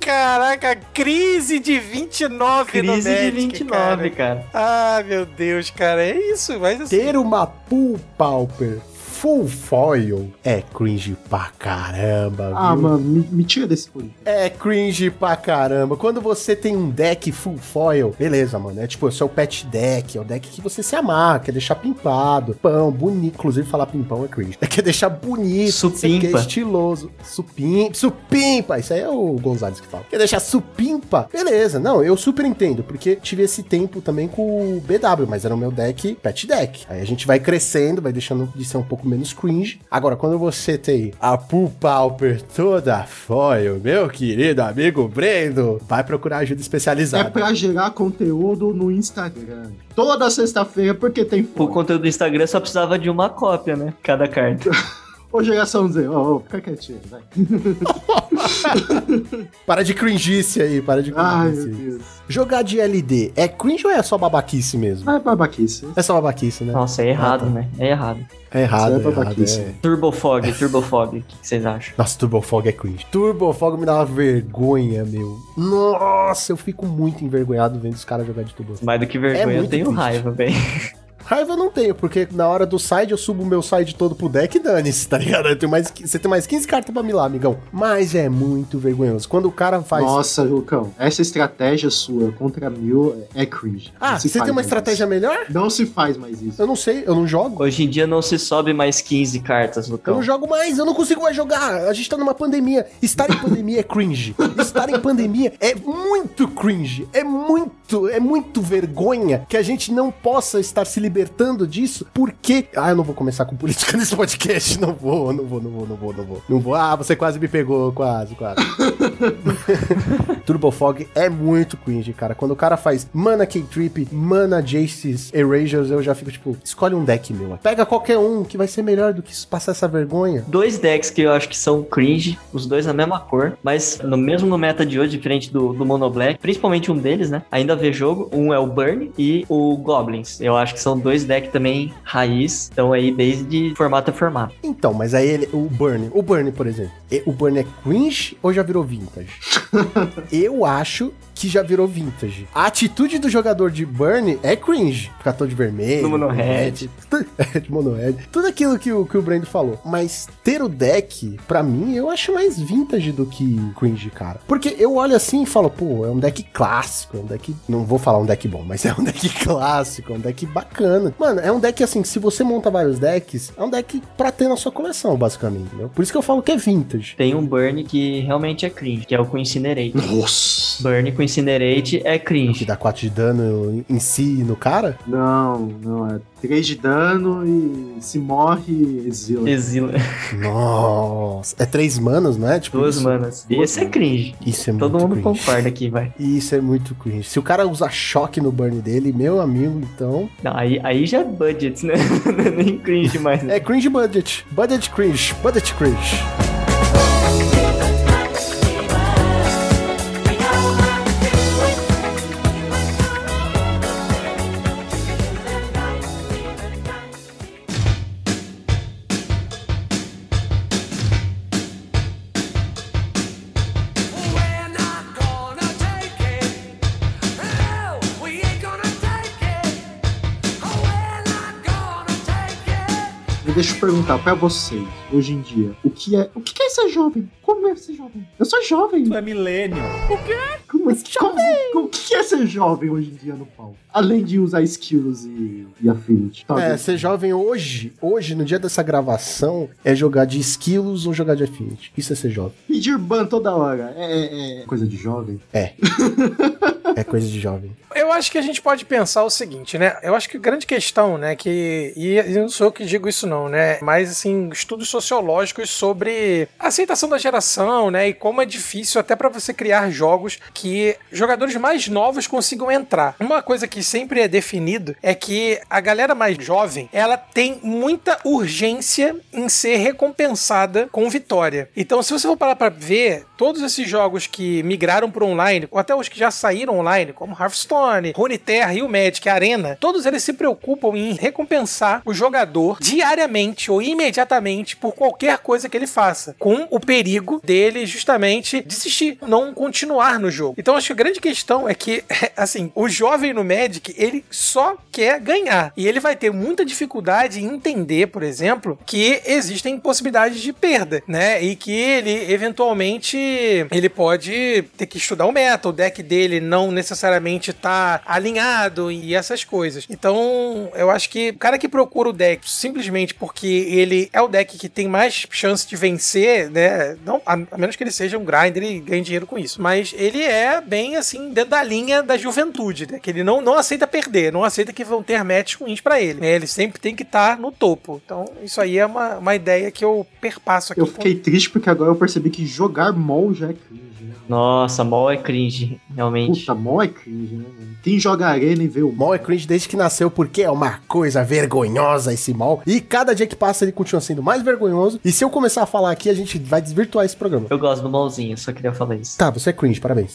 Caraca, crise de 29 no crise de Magic, 29, cara. cara. Ah, meu Deus, cara, é isso, mas assim... Ter uma Pool Pauper full foil é cringe pra caramba, Ah, viu? mano, me, me tira desse podcast. É cringe pra caramba. Quando você tem um deck full foil, beleza, mano. É tipo, é o seu pet deck, é o deck que você se amar, quer deixar pimpado. Pão, bonito. Inclusive, falar pimpão é cringe. É <laughs> quer deixar bonito, Supimpa. quer estiloso. Supimpa, supimpa. Isso aí é o Gonzalez que fala. Quer deixar supimpa? Beleza. Não, eu super entendo, porque tive esse tempo também com o BW, mas era o meu deck pet deck. Aí a gente vai crescendo, vai deixando de ser um pouco menos cringe. Agora, quando você tem a Pool Pauper toda foil, meu querido amigo Brendo, vai procurar ajuda É especializada. pra gerar conteúdo no Instagram. Toda sexta-feira, porque tem O foto. conteúdo do Instagram só precisava de uma cópia, né? Cada carta. <laughs> Ô, geração Z, ó, ó, fica quietinho, vai. <laughs> Para de cringice aí, para de Ai, cringice. meu Deus. Jogar de LD é cringe ou é só babaquice mesmo? Ah, é babaquice. É só babaquice, né? Nossa, é errado, Ah, tá. né? É errado. É errado, é é errado. É. Turbo Fog, Turbo Fog, o que vocês acham? Nossa, Turbo Fog é cringe. Turbo Fog me dá uma vergonha, meu. Nossa, eu fico muito envergonhado vendo os caras jogar de Turbo Fog. Mais do que vergonha, eu muito tenho triste. raiva, velho. <laughs> Raiva eu não tenho, porque na hora do side eu subo o meu side todo pro deck e dane-se, tá ligado? Eu tenho mais, você tem mais 15 cartas pra milar, amigão. Mas é muito vergonhoso. Quando o cara faz. Nossa, Lucão, essa estratégia sua contra mil é cringe. ah, você tem uma estratégia isso. melhor? Não se faz mais isso. Eu não sei, eu não jogo. Hoje em dia não se sobe mais 15 cartas, Eu Lucão. não jogo mais, eu não consigo mais jogar. A gente tá numa pandemia. Estar em pandemia é cringe. Estar em pandemia é muito cringe. É muito, é muito vergonha que a gente não possa estar se libertando disso. Porque. Ah, eu não vou começar com política <laughs> nesse podcast. Não vou, não vou, não vou, não vou, não vou. Não vou. Ah, você quase me pegou, quase, quase. <laughs> Turbo Fog é muito cringe, cara. Quando o cara faz Mana K-Trip, Mana Jace's Erasures, eu já fico tipo, escolhe um deck, meu. Pega qualquer um que vai ser melhor do que passar essa vergonha. Dois decks que eu acho que são cringe, os dois na mesma cor, mas no mesmo no meta de hoje, diferente do, do Mono Black, principalmente um deles, né? Ainda vê jogo. Um é o Burn e o Goblins. Eu acho que são dois decks também raiz, estão aí desde formato a formato. Então, mas aí ele, o Burn, o Burn, por exemplo, o Burn é cringe ou já virou vintage? <laughs> eu acho que já virou vintage. A atitude do jogador de Burn é cringe. Ficar todo de vermelho. No mono red. tudo- <laughs> É, de mono red. Tudo aquilo que o, que o Brando falou. Mas ter o deck, pra mim, eu acho mais vintage do que cringe, cara. Porque eu olho assim e falo, pô, é um deck clássico, é um deck... Não vou falar um deck bom, mas é um <laughs> deck clássico, é um deck bacana. Mano, é um deck assim, que se você monta vários decks, é um deck pra ter na sua coleção, basicamente, entendeu? Por isso que eu falo que é vintage. Tem um Burn que realmente é cringe, que é o com Incinerate. Nossa. Burn com Incinerate é Que cringe. dá 4 de dano em si e no cara. Não, não, é 3 de dano e se morre, exila. Exila. Nossa. É 3 manas, não é? Tipo, Duas isso, manas. Esse é cringe. Isso é Todo muito mundo cringe. concorda aqui, vai. Isso é muito cringe. Se o cara usa choque no burn dele, meu amigo, então. Não, aí, aí já é budget, né? <laughs> É Nem cringe mais. né? É cringe budget. Budget cringe. Budget cringe. Perguntar pra vocês, hoje em dia, o que é, o que é ser jovem? Como é ser jovem? Eu sou jovem. Tu é milênio. Como, como, como, o que é ser jovem hoje em dia no pau? Além de usar skills e, e affinity. Tá, É, ser jovem hoje, hoje, no dia dessa gravação, é jogar de skills ou jogar de affinity. Isso é ser jovem. Pedir ban toda hora. É, é coisa de jovem. É. é coisa de jovem. Eu acho que a gente pode pensar o seguinte, né? Eu acho que a grande questão, né, que e e não sou eu que digo isso não, né? Mas assim, estudos sociológicos sobre a aceitação da geração, né, e como é difícil até pra você criar jogos que jogadores mais novos consigam entrar. Uma coisa que sempre é definido é que a galera mais jovem, ela tem muita urgência em ser recompensada com vitória. Então, se você for parar pra ver, todos esses jogos que migraram pro online, ou até os que já saíram online, como Hearthstone, Runeterra e o Magic Arena, todos eles se preocupam em recompensar o jogador diariamente ou imediatamente por qualquer coisa que ele faça, com o perigo dele justamente desistir, não continuar no jogo. Então, acho que a grande questão é que, <laughs> assim, o jovem no Magic, ele só quer ganhar. E ele vai ter muita dificuldade em entender, por exemplo, que existem possibilidades de perda, né? E que ele, eventualmente, ele pode ter que estudar o meta, o deck dele não necessariamente tá alinhado e essas coisas. Então, eu acho que o cara que procura o deck simplesmente porque ele é o deck que tem mais chance de vencer, né? Não, a, a menos que ele seja um grinder e ganhe dinheiro com isso. Mas ele é bem assim, dentro da linha da juventude, né? Que ele não, não aceita perder, não aceita que vão ter matches ruins pra ele. né? Ele sempre tem que estar no topo. Então, isso aí é uma, uma ideia que eu perpasso aqui. Eu fiquei triste porque agora eu percebi que jogar mol já é cringe, né? Nossa, mol é cringe, realmente. Puta, mol é cringe, né? mano? Quem joga arena e vê o Mol é cringe desde que nasceu, porque é uma coisa vergonhosa esse mal. E cada dia que passa ele continua sendo mais vergonhoso. E se eu começar a falar aqui, a gente vai desvirtuar esse programa. Eu gosto do molzinho, só queria falar isso. Tá, você é cringe, parabéns.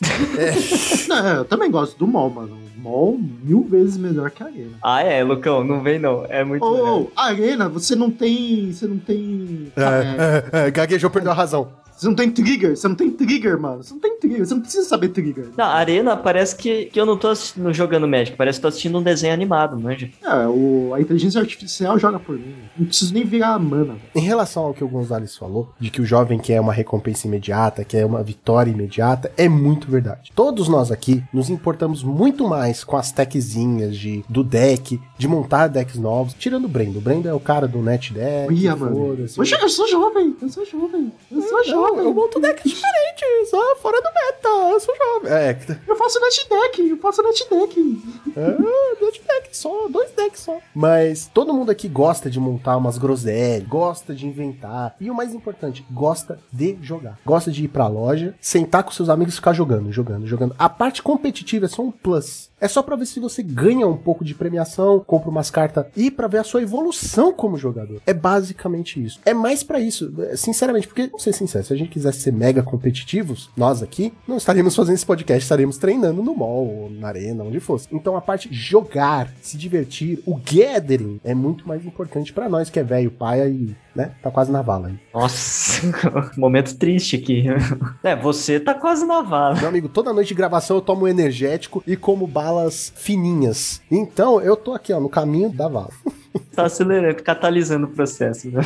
<laughs> Não, eu também gosto do mol, mano. Mol mil vezes melhor que a arena. Ah, é, Lucão, não vem não. É muito Ô, melhor. ô, arena, você não tem. Você não tem. é, É, é, é, gaguejou, perdeu a razão. Você não tem trigger, você não tem trigger, mano. Você não tem trigger, você não precisa saber trigger. Na arena parece que, que eu não tô assistindo, jogando Magic, parece que tô assistindo um desenho animado, manja. É, o, a inteligência artificial joga por mim. Não preciso nem virar a mana. velho. Em relação ao que o Gonzalez falou, de que o jovem quer uma recompensa imediata, quer uma vitória imediata, é muito verdade. Todos nós aqui nos importamos muito mais com as techzinhas de, do deck, de montar decks novos, tirando o Brendo. O Brendo é o cara do net deck. Ia, mano. foda-se. Poxa, eu sou jovem, eu sou jovem, eu sou Não, eu monto deck diferente, só fora do meta, eu sou jovem. É, Eu faço net deck, eu faço net deck. é de deck só, dois decks só. Mas todo mundo aqui gosta de montar umas groselhas, gosta de inventar. E o mais importante, gosta de jogar. Gosta de ir pra loja, sentar com seus amigos e ficar jogando, jogando, jogando. A parte competitiva é só um plus. É só pra ver se você ganha um pouco de premiação, compra umas cartas e pra ver a sua evolução como jogador. É basicamente isso. É mais pra isso, é, sinceramente, porque, vamos ser sinceros, se a gente quisesse ser mega competitivos, nós aqui, não estaríamos fazendo esse podcast, estaríamos treinando no mall, na arena, onde fosse. Então a parte jogar, se divertir, o gathering é muito mais importante pra nós que é velho, paia e, né, tá quase na vala aí. Nossa, <laughs> momento triste aqui. É, você tá quase na vala. Meu amigo, toda noite de gravação eu tomo energético e como balas fininhas. Então eu tô aqui, ó, no caminho da vala. Tá acelerando, catalisando o processo. Né?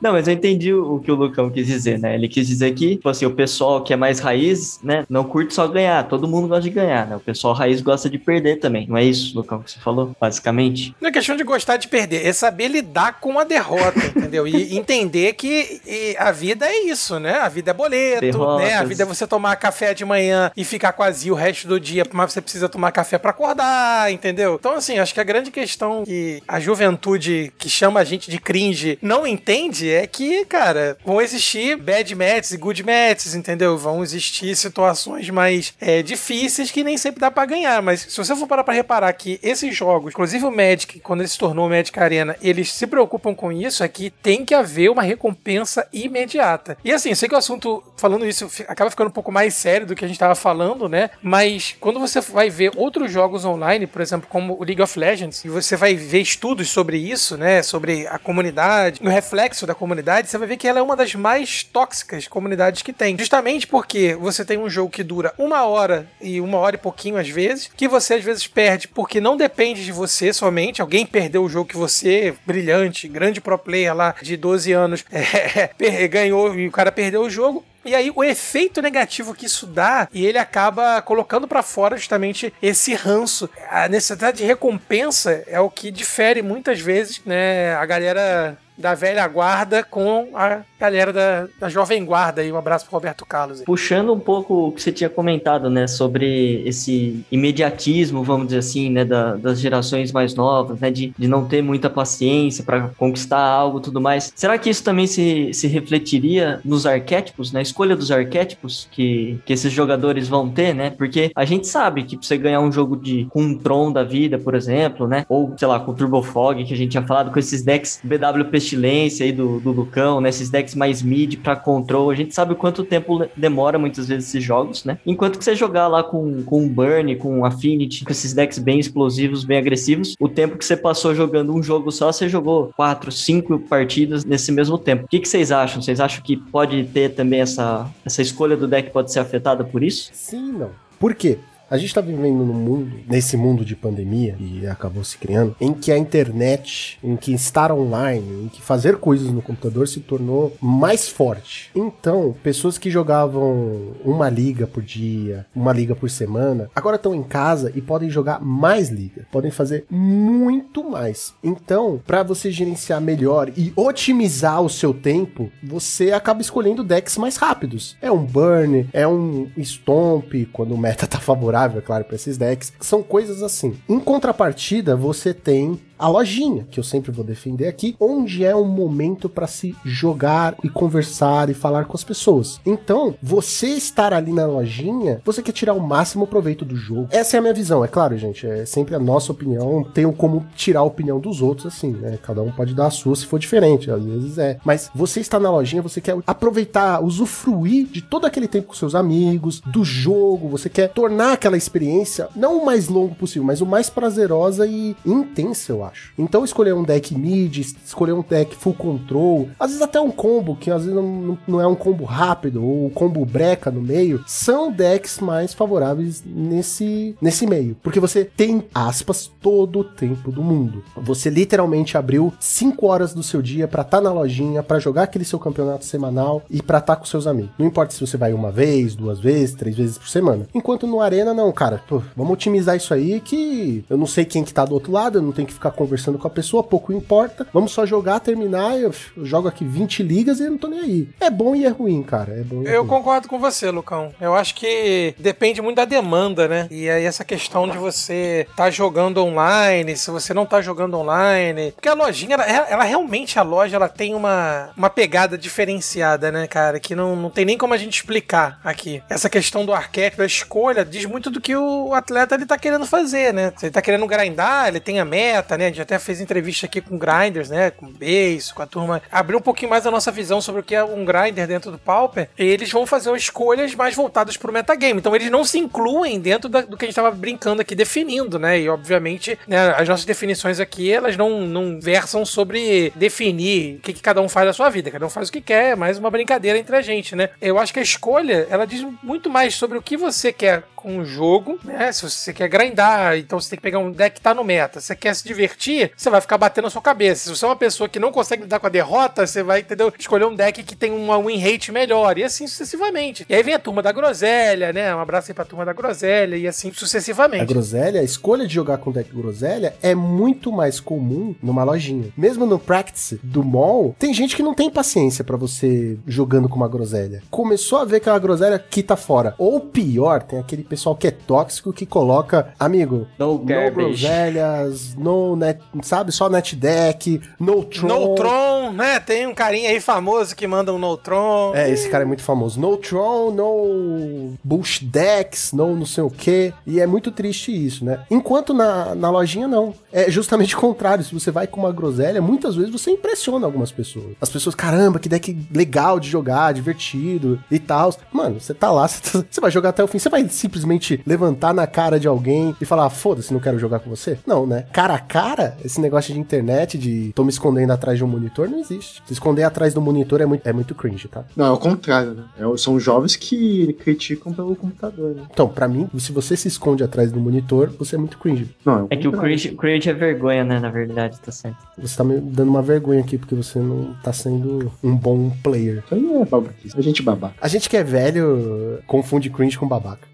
Não, mas eu entendi o que o Lucão quis dizer, né? Ele quis dizer que, tipo assim, o pessoal que é mais raiz, né, não curte só ganhar, todo mundo gosta de ganhar, né? O pessoal raiz gosta de perder também. Não é isso, Lucão, que você falou, basicamente? Não é questão de gostar de perder, é saber lidar com a derrota, entendeu? E <laughs> entender que e a vida é isso, né? A vida é boleto, Derrotas. né? A vida é você tomar café de manhã e ficar quase o resto do dia, mas você precisa tomar café pra acordar, entendeu? Então, assim, acho que a grande questão que a juventude que chama a gente de cringe não entende é que, cara, vão existir bad matches e good matches, entendeu? Vão existir situações mais é, difíceis que nem sempre dá pra ganhar, mas se você for parar pra reparar que esses jogos, inclusive o Magic, quando ele se tornou o Magic Arena, eles se preocupam com isso, é que tem que haver uma recompensa imediata. E assim, sei que o assunto, falando isso, acaba ficando um pouco mais sério do que a gente tava falando, né? Mas quando você vai ver outros jogos online, por exemplo, como o League of Legends, e você vai ver estudos sobre isso, né? Sobre a comunidade, o reflexo da comunidade, você vai ver que ela é uma das mais tóxicas comunidades que tem. Justamente porque você tem um jogo que dura uma hora e uma hora e pouquinho às vezes, que você às vezes perde porque não depende de você somente. Alguém perdeu o jogo que você, brilhante, grande pro player lá de 12 anos, <laughs> é, per- ganhou e o cara perdeu o jogo. E aí o efeito negativo que isso dá, e ele acaba colocando pra fora justamente esse ranço. A necessidade de recompensa é o que difere muitas vezes, né, a galera da velha guarda com a galera da, da jovem guarda aí. Um abraço pro Roberto Carlos. aí. Puxando um pouco o que você tinha comentado, né, sobre esse imediatismo, vamos dizer assim, né, da- das gerações mais novas, né, de, de não ter muita paciência para conquistar algo e tudo mais. Será que isso também se, se refletiria nos arquétipos, na escolha dos arquétipos que, que esses jogadores vão ter, né? Porque a gente sabe que pra você ganhar um jogo de com um Tron da vida, por exemplo, né, ou sei lá, com o Turbo Fog, que a gente tinha falado, com esses decks BW Pestilência aí do, do Lucão, né, esses decks mais mid para control, a gente sabe o quanto tempo demora muitas vezes esses jogos, né? Enquanto que você jogar lá com, com Burn, com Affinity, com esses decks bem explosivos, bem agressivos, o tempo que você passou jogando um jogo só, você jogou quatro, cinco partidas nesse mesmo tempo. O que, que vocês acham? Vocês acham que pode ter também essa, essa escolha do deck pode ser afetada por isso? Sim, não. Por quê? A gente tá vivendo num mundo, nesse mundo de pandemia, e acabou se criando, em que a internet, em que estar online, em que fazer coisas no computador se tornou mais forte. Então, pessoas que jogavam uma liga por dia, uma liga por semana, agora estão em casa e podem jogar mais liga. Podem fazer muito mais. Então, para você gerenciar melhor e otimizar o seu tempo, você acaba escolhendo decks mais rápidos. É um burn, é um stomp, quando o meta tá favorável, é claro, para esses decks. São coisas assim. Em contrapartida, você tem a lojinha, que eu sempre vou defender aqui, onde é um momento para se jogar e conversar e falar com as pessoas. Então, você estar ali na lojinha, você quer tirar o máximo proveito do jogo. Essa é a minha visão, é claro, gente, é sempre a nossa opinião, tenho como tirar a opinião dos outros assim, né? Cada um pode dar a sua se for diferente, às vezes é. Mas você está na lojinha, você quer aproveitar, usufruir de todo aquele tempo com seus amigos, do jogo, você quer tornar aquela experiência não o mais longo possível, mas o mais prazerosa e intensa, eu acho. Então escolher um deck mid, escolher um deck full control, às vezes até um combo, que às vezes não, não é um combo rápido, ou um combo breca no meio, são decks mais favoráveis nesse, nesse meio. Porque você tem, aspas, todo o tempo do mundo. Você literalmente abriu 5 horas do seu dia pra estar na lojinha, pra jogar aquele seu campeonato semanal e pra estar com seus amigos. Não importa se você vai uma vez, duas vezes, três vezes por semana. Enquanto no Arena, não, cara, pô, vamos otimizar isso aí que eu não sei quem que tá do outro lado, eu não tenho que ficar conversando com a pessoa, pouco importa. Vamos só jogar, terminar, eu, jogo aqui 20 ligas e eu não tô nem aí. É bom e é ruim, cara. É bom e é Eu ruim. concordo com você, Lucão. Eu acho que depende muito da demanda, né? E aí essa questão de você tá jogando online, se você não tá jogando online. Porque a lojinha, ela, ela realmente, a loja, ela tem uma, uma pegada diferenciada, né, cara? Que não, não tem nem como a gente explicar aqui. Essa questão do arquétipo, a escolha, diz muito do que o atleta ele tá querendo fazer, né? Se ele tá querendo grindar, ele tem a meta, né? A gente até fez entrevista aqui com grinders, né? Com Base, com a turma. Abriu um pouquinho mais a nossa visão sobre o que é um grinder dentro do Pauper. E eles vão fazer escolhas mais voltadas pro metagame. Então eles não se incluem dentro da- do que a gente tava brincando aqui, definindo, né? E obviamente, né, as nossas definições aqui, elas não, não versam sobre definir o que, que cada um faz da sua vida. Cada um faz o que quer, é mais uma brincadeira entre a gente, né? Eu acho que a escolha, ela diz muito mais sobre o que você quer com o jogo, né? Se você quer grindar, então você tem que pegar um deck que tá no meta. Se você quer se divertir, você vai ficar batendo na sua cabeça. Se você é uma pessoa que não consegue lidar com a derrota, você vai, entendeu? Escolher um deck que tem uma win rate melhor, e assim sucessivamente. E aí vem a turma da groselha, né? Um abraço aí pra turma da groselha, e assim A sucessivamente. groselha, a escolha de jogar com deck groselha é muito mais comum numa lojinha. Mesmo no practice do mall, tem gente que não tem paciência pra você jogando com uma groselha. Começou a ver aquela groselha que tá fora. Ou pior, tem aquele pessoal que é tóxico que coloca, amigo, No no garbage. groselhas, no net, sabe, só net deck, no tron. Neutron, né? Tem um carinha aí famoso que manda um Neutron. É, esse cara é muito famoso. No Tron, no Bush Decks, no não sei o que. E é muito triste isso, né? Enquanto na, na lojinha, não. É justamente <laughs> o contrário. Se você vai com uma groselha, muitas vezes você impressiona algumas pessoas. As pessoas, caramba, que deck legal de jogar, divertido e tal. Mano, você tá lá, <laughs> você, tá- você vai jogar até o fim. Você vai simplesmente levantar na cara de alguém e falar, ah, foda-se, não quero jogar com você? Não, né? Cara a cara, esse negócio de internet, de tô me escondendo atrás de um monitor, não existe. Se esconder atrás do monitor é muito, é muito cringe, tá? Não, é o contrário, né? É, são jovens que criticam pelo computador, né? Então, pra mim, se você se esconde atrás do monitor, você é muito cringe. Não, É que o cringe, cringe é vergonha, né? Na verdade, tá certo. Você tá me dando uma vergonha aqui, porque você não tá sendo um bom player. Isso aí é babaquice. A gente babaca. A gente que é velho confunde cringe com babaca.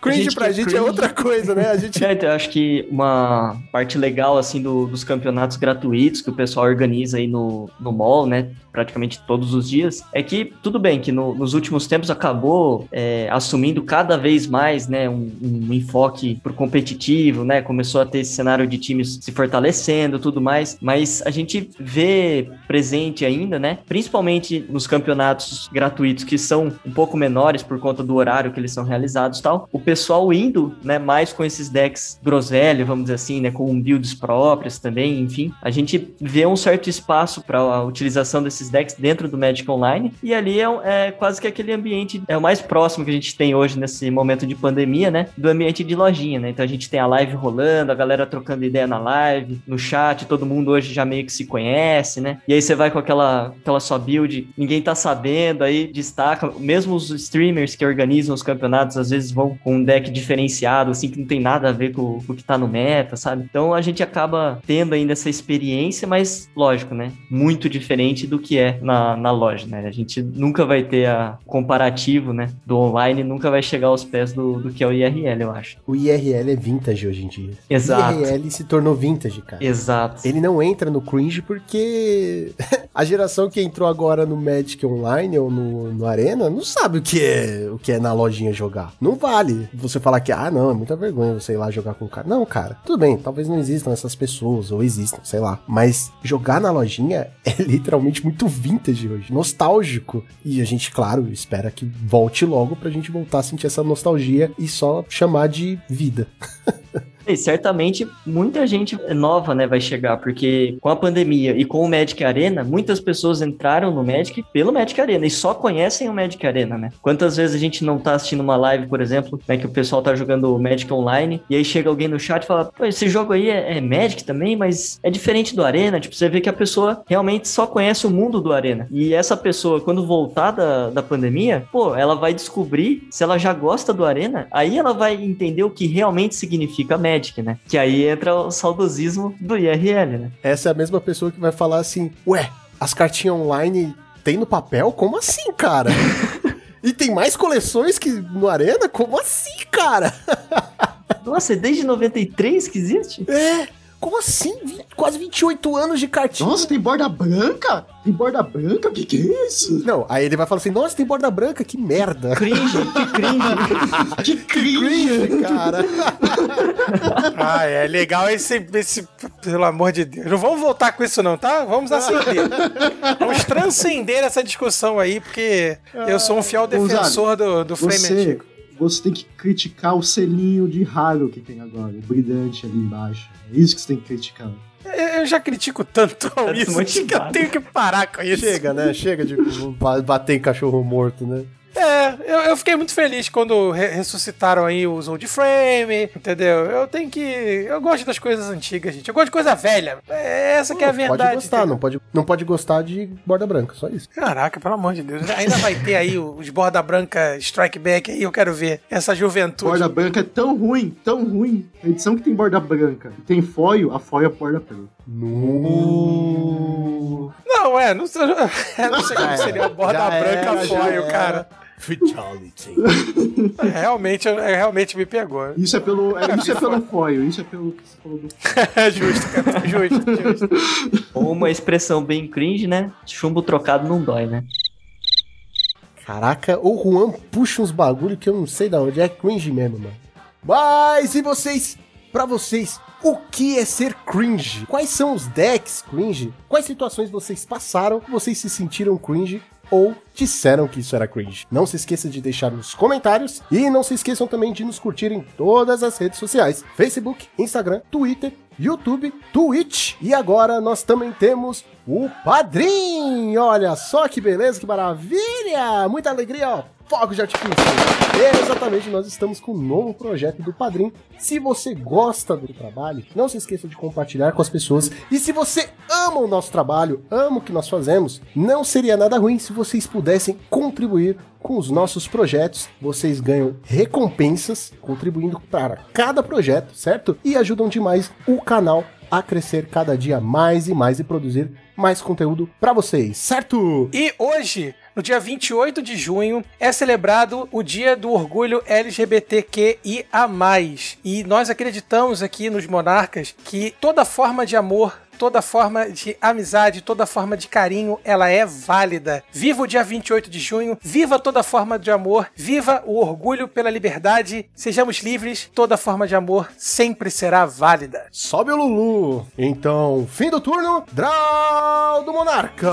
Cringe gente pra é gente é cringe. outra coisa, né? A gente. É, então, eu acho que uma parte legal, assim, do- dos campeonatos gratuitos que o pessoal organiza aí no, no mall, né? Praticamente todos os dias, é que tudo bem que no- nos últimos tempos acabou é, assumindo cada vez mais, né? Um, um enfoque pro competitivo, né? Começou a ter esse cenário de times se fortalecendo tudo mais, mas a gente vê presente ainda, né? Principalmente nos campeonatos gratuitos que são um pouco menores por conta do horário que eles são realizados e tal, o pessoal indo, né, mais com esses decks groselha, vamos dizer assim, né, com builds próprias também, enfim, a gente vê um certo espaço para a utilização desses decks dentro do Magic Online e ali é, é quase que aquele ambiente, é o mais próximo que a gente tem hoje nesse momento de pandemia, né, do ambiente de lojinha, né, então a gente tem a live rolando, a galera trocando ideia na live, no chat, todo mundo hoje já meio que se conhece, né, e aí você vai com aquela, aquela sua build, ninguém tá sabendo, aí destaca, mesmo os streamers que organizam os campeonatos, às vezes vão com um deck diferenciado, assim, que não tem nada a ver com, com o que tá no meta, sabe? Então a gente acaba tendo ainda essa experiência, mas lógico, né? Muito diferente do que é na, na loja, né? A gente nunca vai ter a comparativo, né? Do online, nunca vai chegar aos pés do, do que é o IRL, eu acho. O IRL é vintage hoje em dia. Exato. O IRL se tornou vintage, cara. Exato. Ele não entra no cringe porque <laughs> a geração que entrou agora no Magic Online ou no, no Arena não sabe o que é o que é na lojinha jogar. Não vale você falar que, ah, não, é muita vergonha você ir lá jogar com o cara. Não, cara, tudo bem, talvez não existam essas pessoas, ou existam, sei lá. Mas jogar na lojinha <laughs> é literalmente muito vintage hoje, nostálgico. E a gente, claro, espera que volte logo pra gente voltar a sentir essa nostalgia e só chamar de vida. <laughs> E certamente muita gente nova, né, vai chegar, porque com a pandemia e com o Magic Arena, muitas pessoas entraram no Magic pelo Magic Arena e só conhecem o Magic Arena, né? Quantas vezes a gente não tá assistindo uma live, por exemplo, né, que o pessoal tá jogando Magic Online e aí chega alguém no chat e fala, pô, esse jogo aí é, é Magic também, mas é diferente do Arena, tipo, você vê que a pessoa realmente só conhece o mundo do Arena. E essa pessoa, quando voltar da, da pandemia, pô, ela vai descobrir se ela já gosta do Arena, aí ela vai entender o que realmente significa Magic, né? Que aí entra o saudosismo do IRL, né? Essa é a mesma pessoa que vai falar assim: Ué, as cartinhas online tem no papel? Como assim, cara? <laughs> e tem mais coleções que no Arena? Como assim, cara? <laughs> Nossa, é desde 93 que existe? É? Como assim? Vi- Quase 28 anos de cartinha. Nossa, tem borda branca? Tem borda branca? O que, que é isso? Não, aí ele vai falar assim: Nossa, tem borda branca, que merda. Cringe, que cringe. Que cringe! <laughs> Cringe, cara. <laughs> Ah, é legal esse, esse. Pelo amor de Deus. Não vamos voltar com isso, não, tá? Vamos acender. Vamos transcender essa discussão aí, porque eu sou um fiel defensor do, do frame Você, antigo. Você tem que criticar o selinho de raro que tem agora, o brilhante ali embaixo. É isso que você tem que criticar. Eu já critico tanto Tá <laughs> isso que eu tenho que parar com isso. Chega, né? Chega de ba- bater em cachorro morto, né? É, eu, eu fiquei muito feliz quando re- ressuscitaram aí os old frame, entendeu? Eu tenho que. Eu gosto das coisas antigas, gente. Eu gosto de coisa velha. É essa que é a verdade. Pode gostar, não pode, não pode gostar de borda branca, só isso. Caraca, pelo amor de Deus. Ainda vai ter aí os borda branca strike back aí, eu quero ver. Essa juventude. Borda branca é tão ruim, tão ruim. A edição que tem borda branca e tem foil, a foil é borda preta. No... Não, é, não sei, <laughs> é, não sei como seria a borda Já branca era, já foil, era. Fatality. É, Realmente, é, realmente me pegou. Isso é pelo, é, isso é pelo foil, isso é pelo que você falou do É <laughs> justo, cara. Justo, justo. Ou uma expressão bem cringe, né? Chumbo trocado não dói, né? Caraca, o Juan puxa uns bagulho que eu não sei da onde. É cringe mesmo, mano. Mas e vocês? Pra vocês, o que é ser cringe? Quais são os decks cringe? Quais situações vocês passaram que vocês se sentiram cringe ou disseram que isso era cringe? Não se esqueça de deixar nos comentários e não se esqueçam também de nos curtir em todas as redes sociais: Facebook, Instagram, Twitter, YouTube, Twitch. E agora nós também temos o Padrim! Olha só que beleza, que maravilha! Muita alegria, ó! Fogo de artifício! Exatamente, nós estamos com um novo projeto do Padrim. Se você gosta do trabalho, não se esqueça de compartilhar com as pessoas. E se você ama o nosso trabalho, ama o que nós fazemos, não seria nada ruim se vocês pudessem contribuir com os nossos projetos. Vocês ganham recompensas contribuindo para cada projeto, certo? E ajudam demais o canal a crescer cada dia mais e mais e produzir mais conteúdo para vocês, certo? E hoje, no dia 28 de junho, é celebrado o Dia do Orgulho LGBTQIA+. E nós acreditamos aqui nos Monarcas que toda forma de amor toda forma de amizade, toda forma de carinho, ela é válida. Viva o dia 28 de junho, viva toda forma de amor, viva o orgulho pela liberdade, sejamos livres, toda forma de amor sempre será válida. Sobe o Lulu. Então, fim do turno, Draw do Monarca.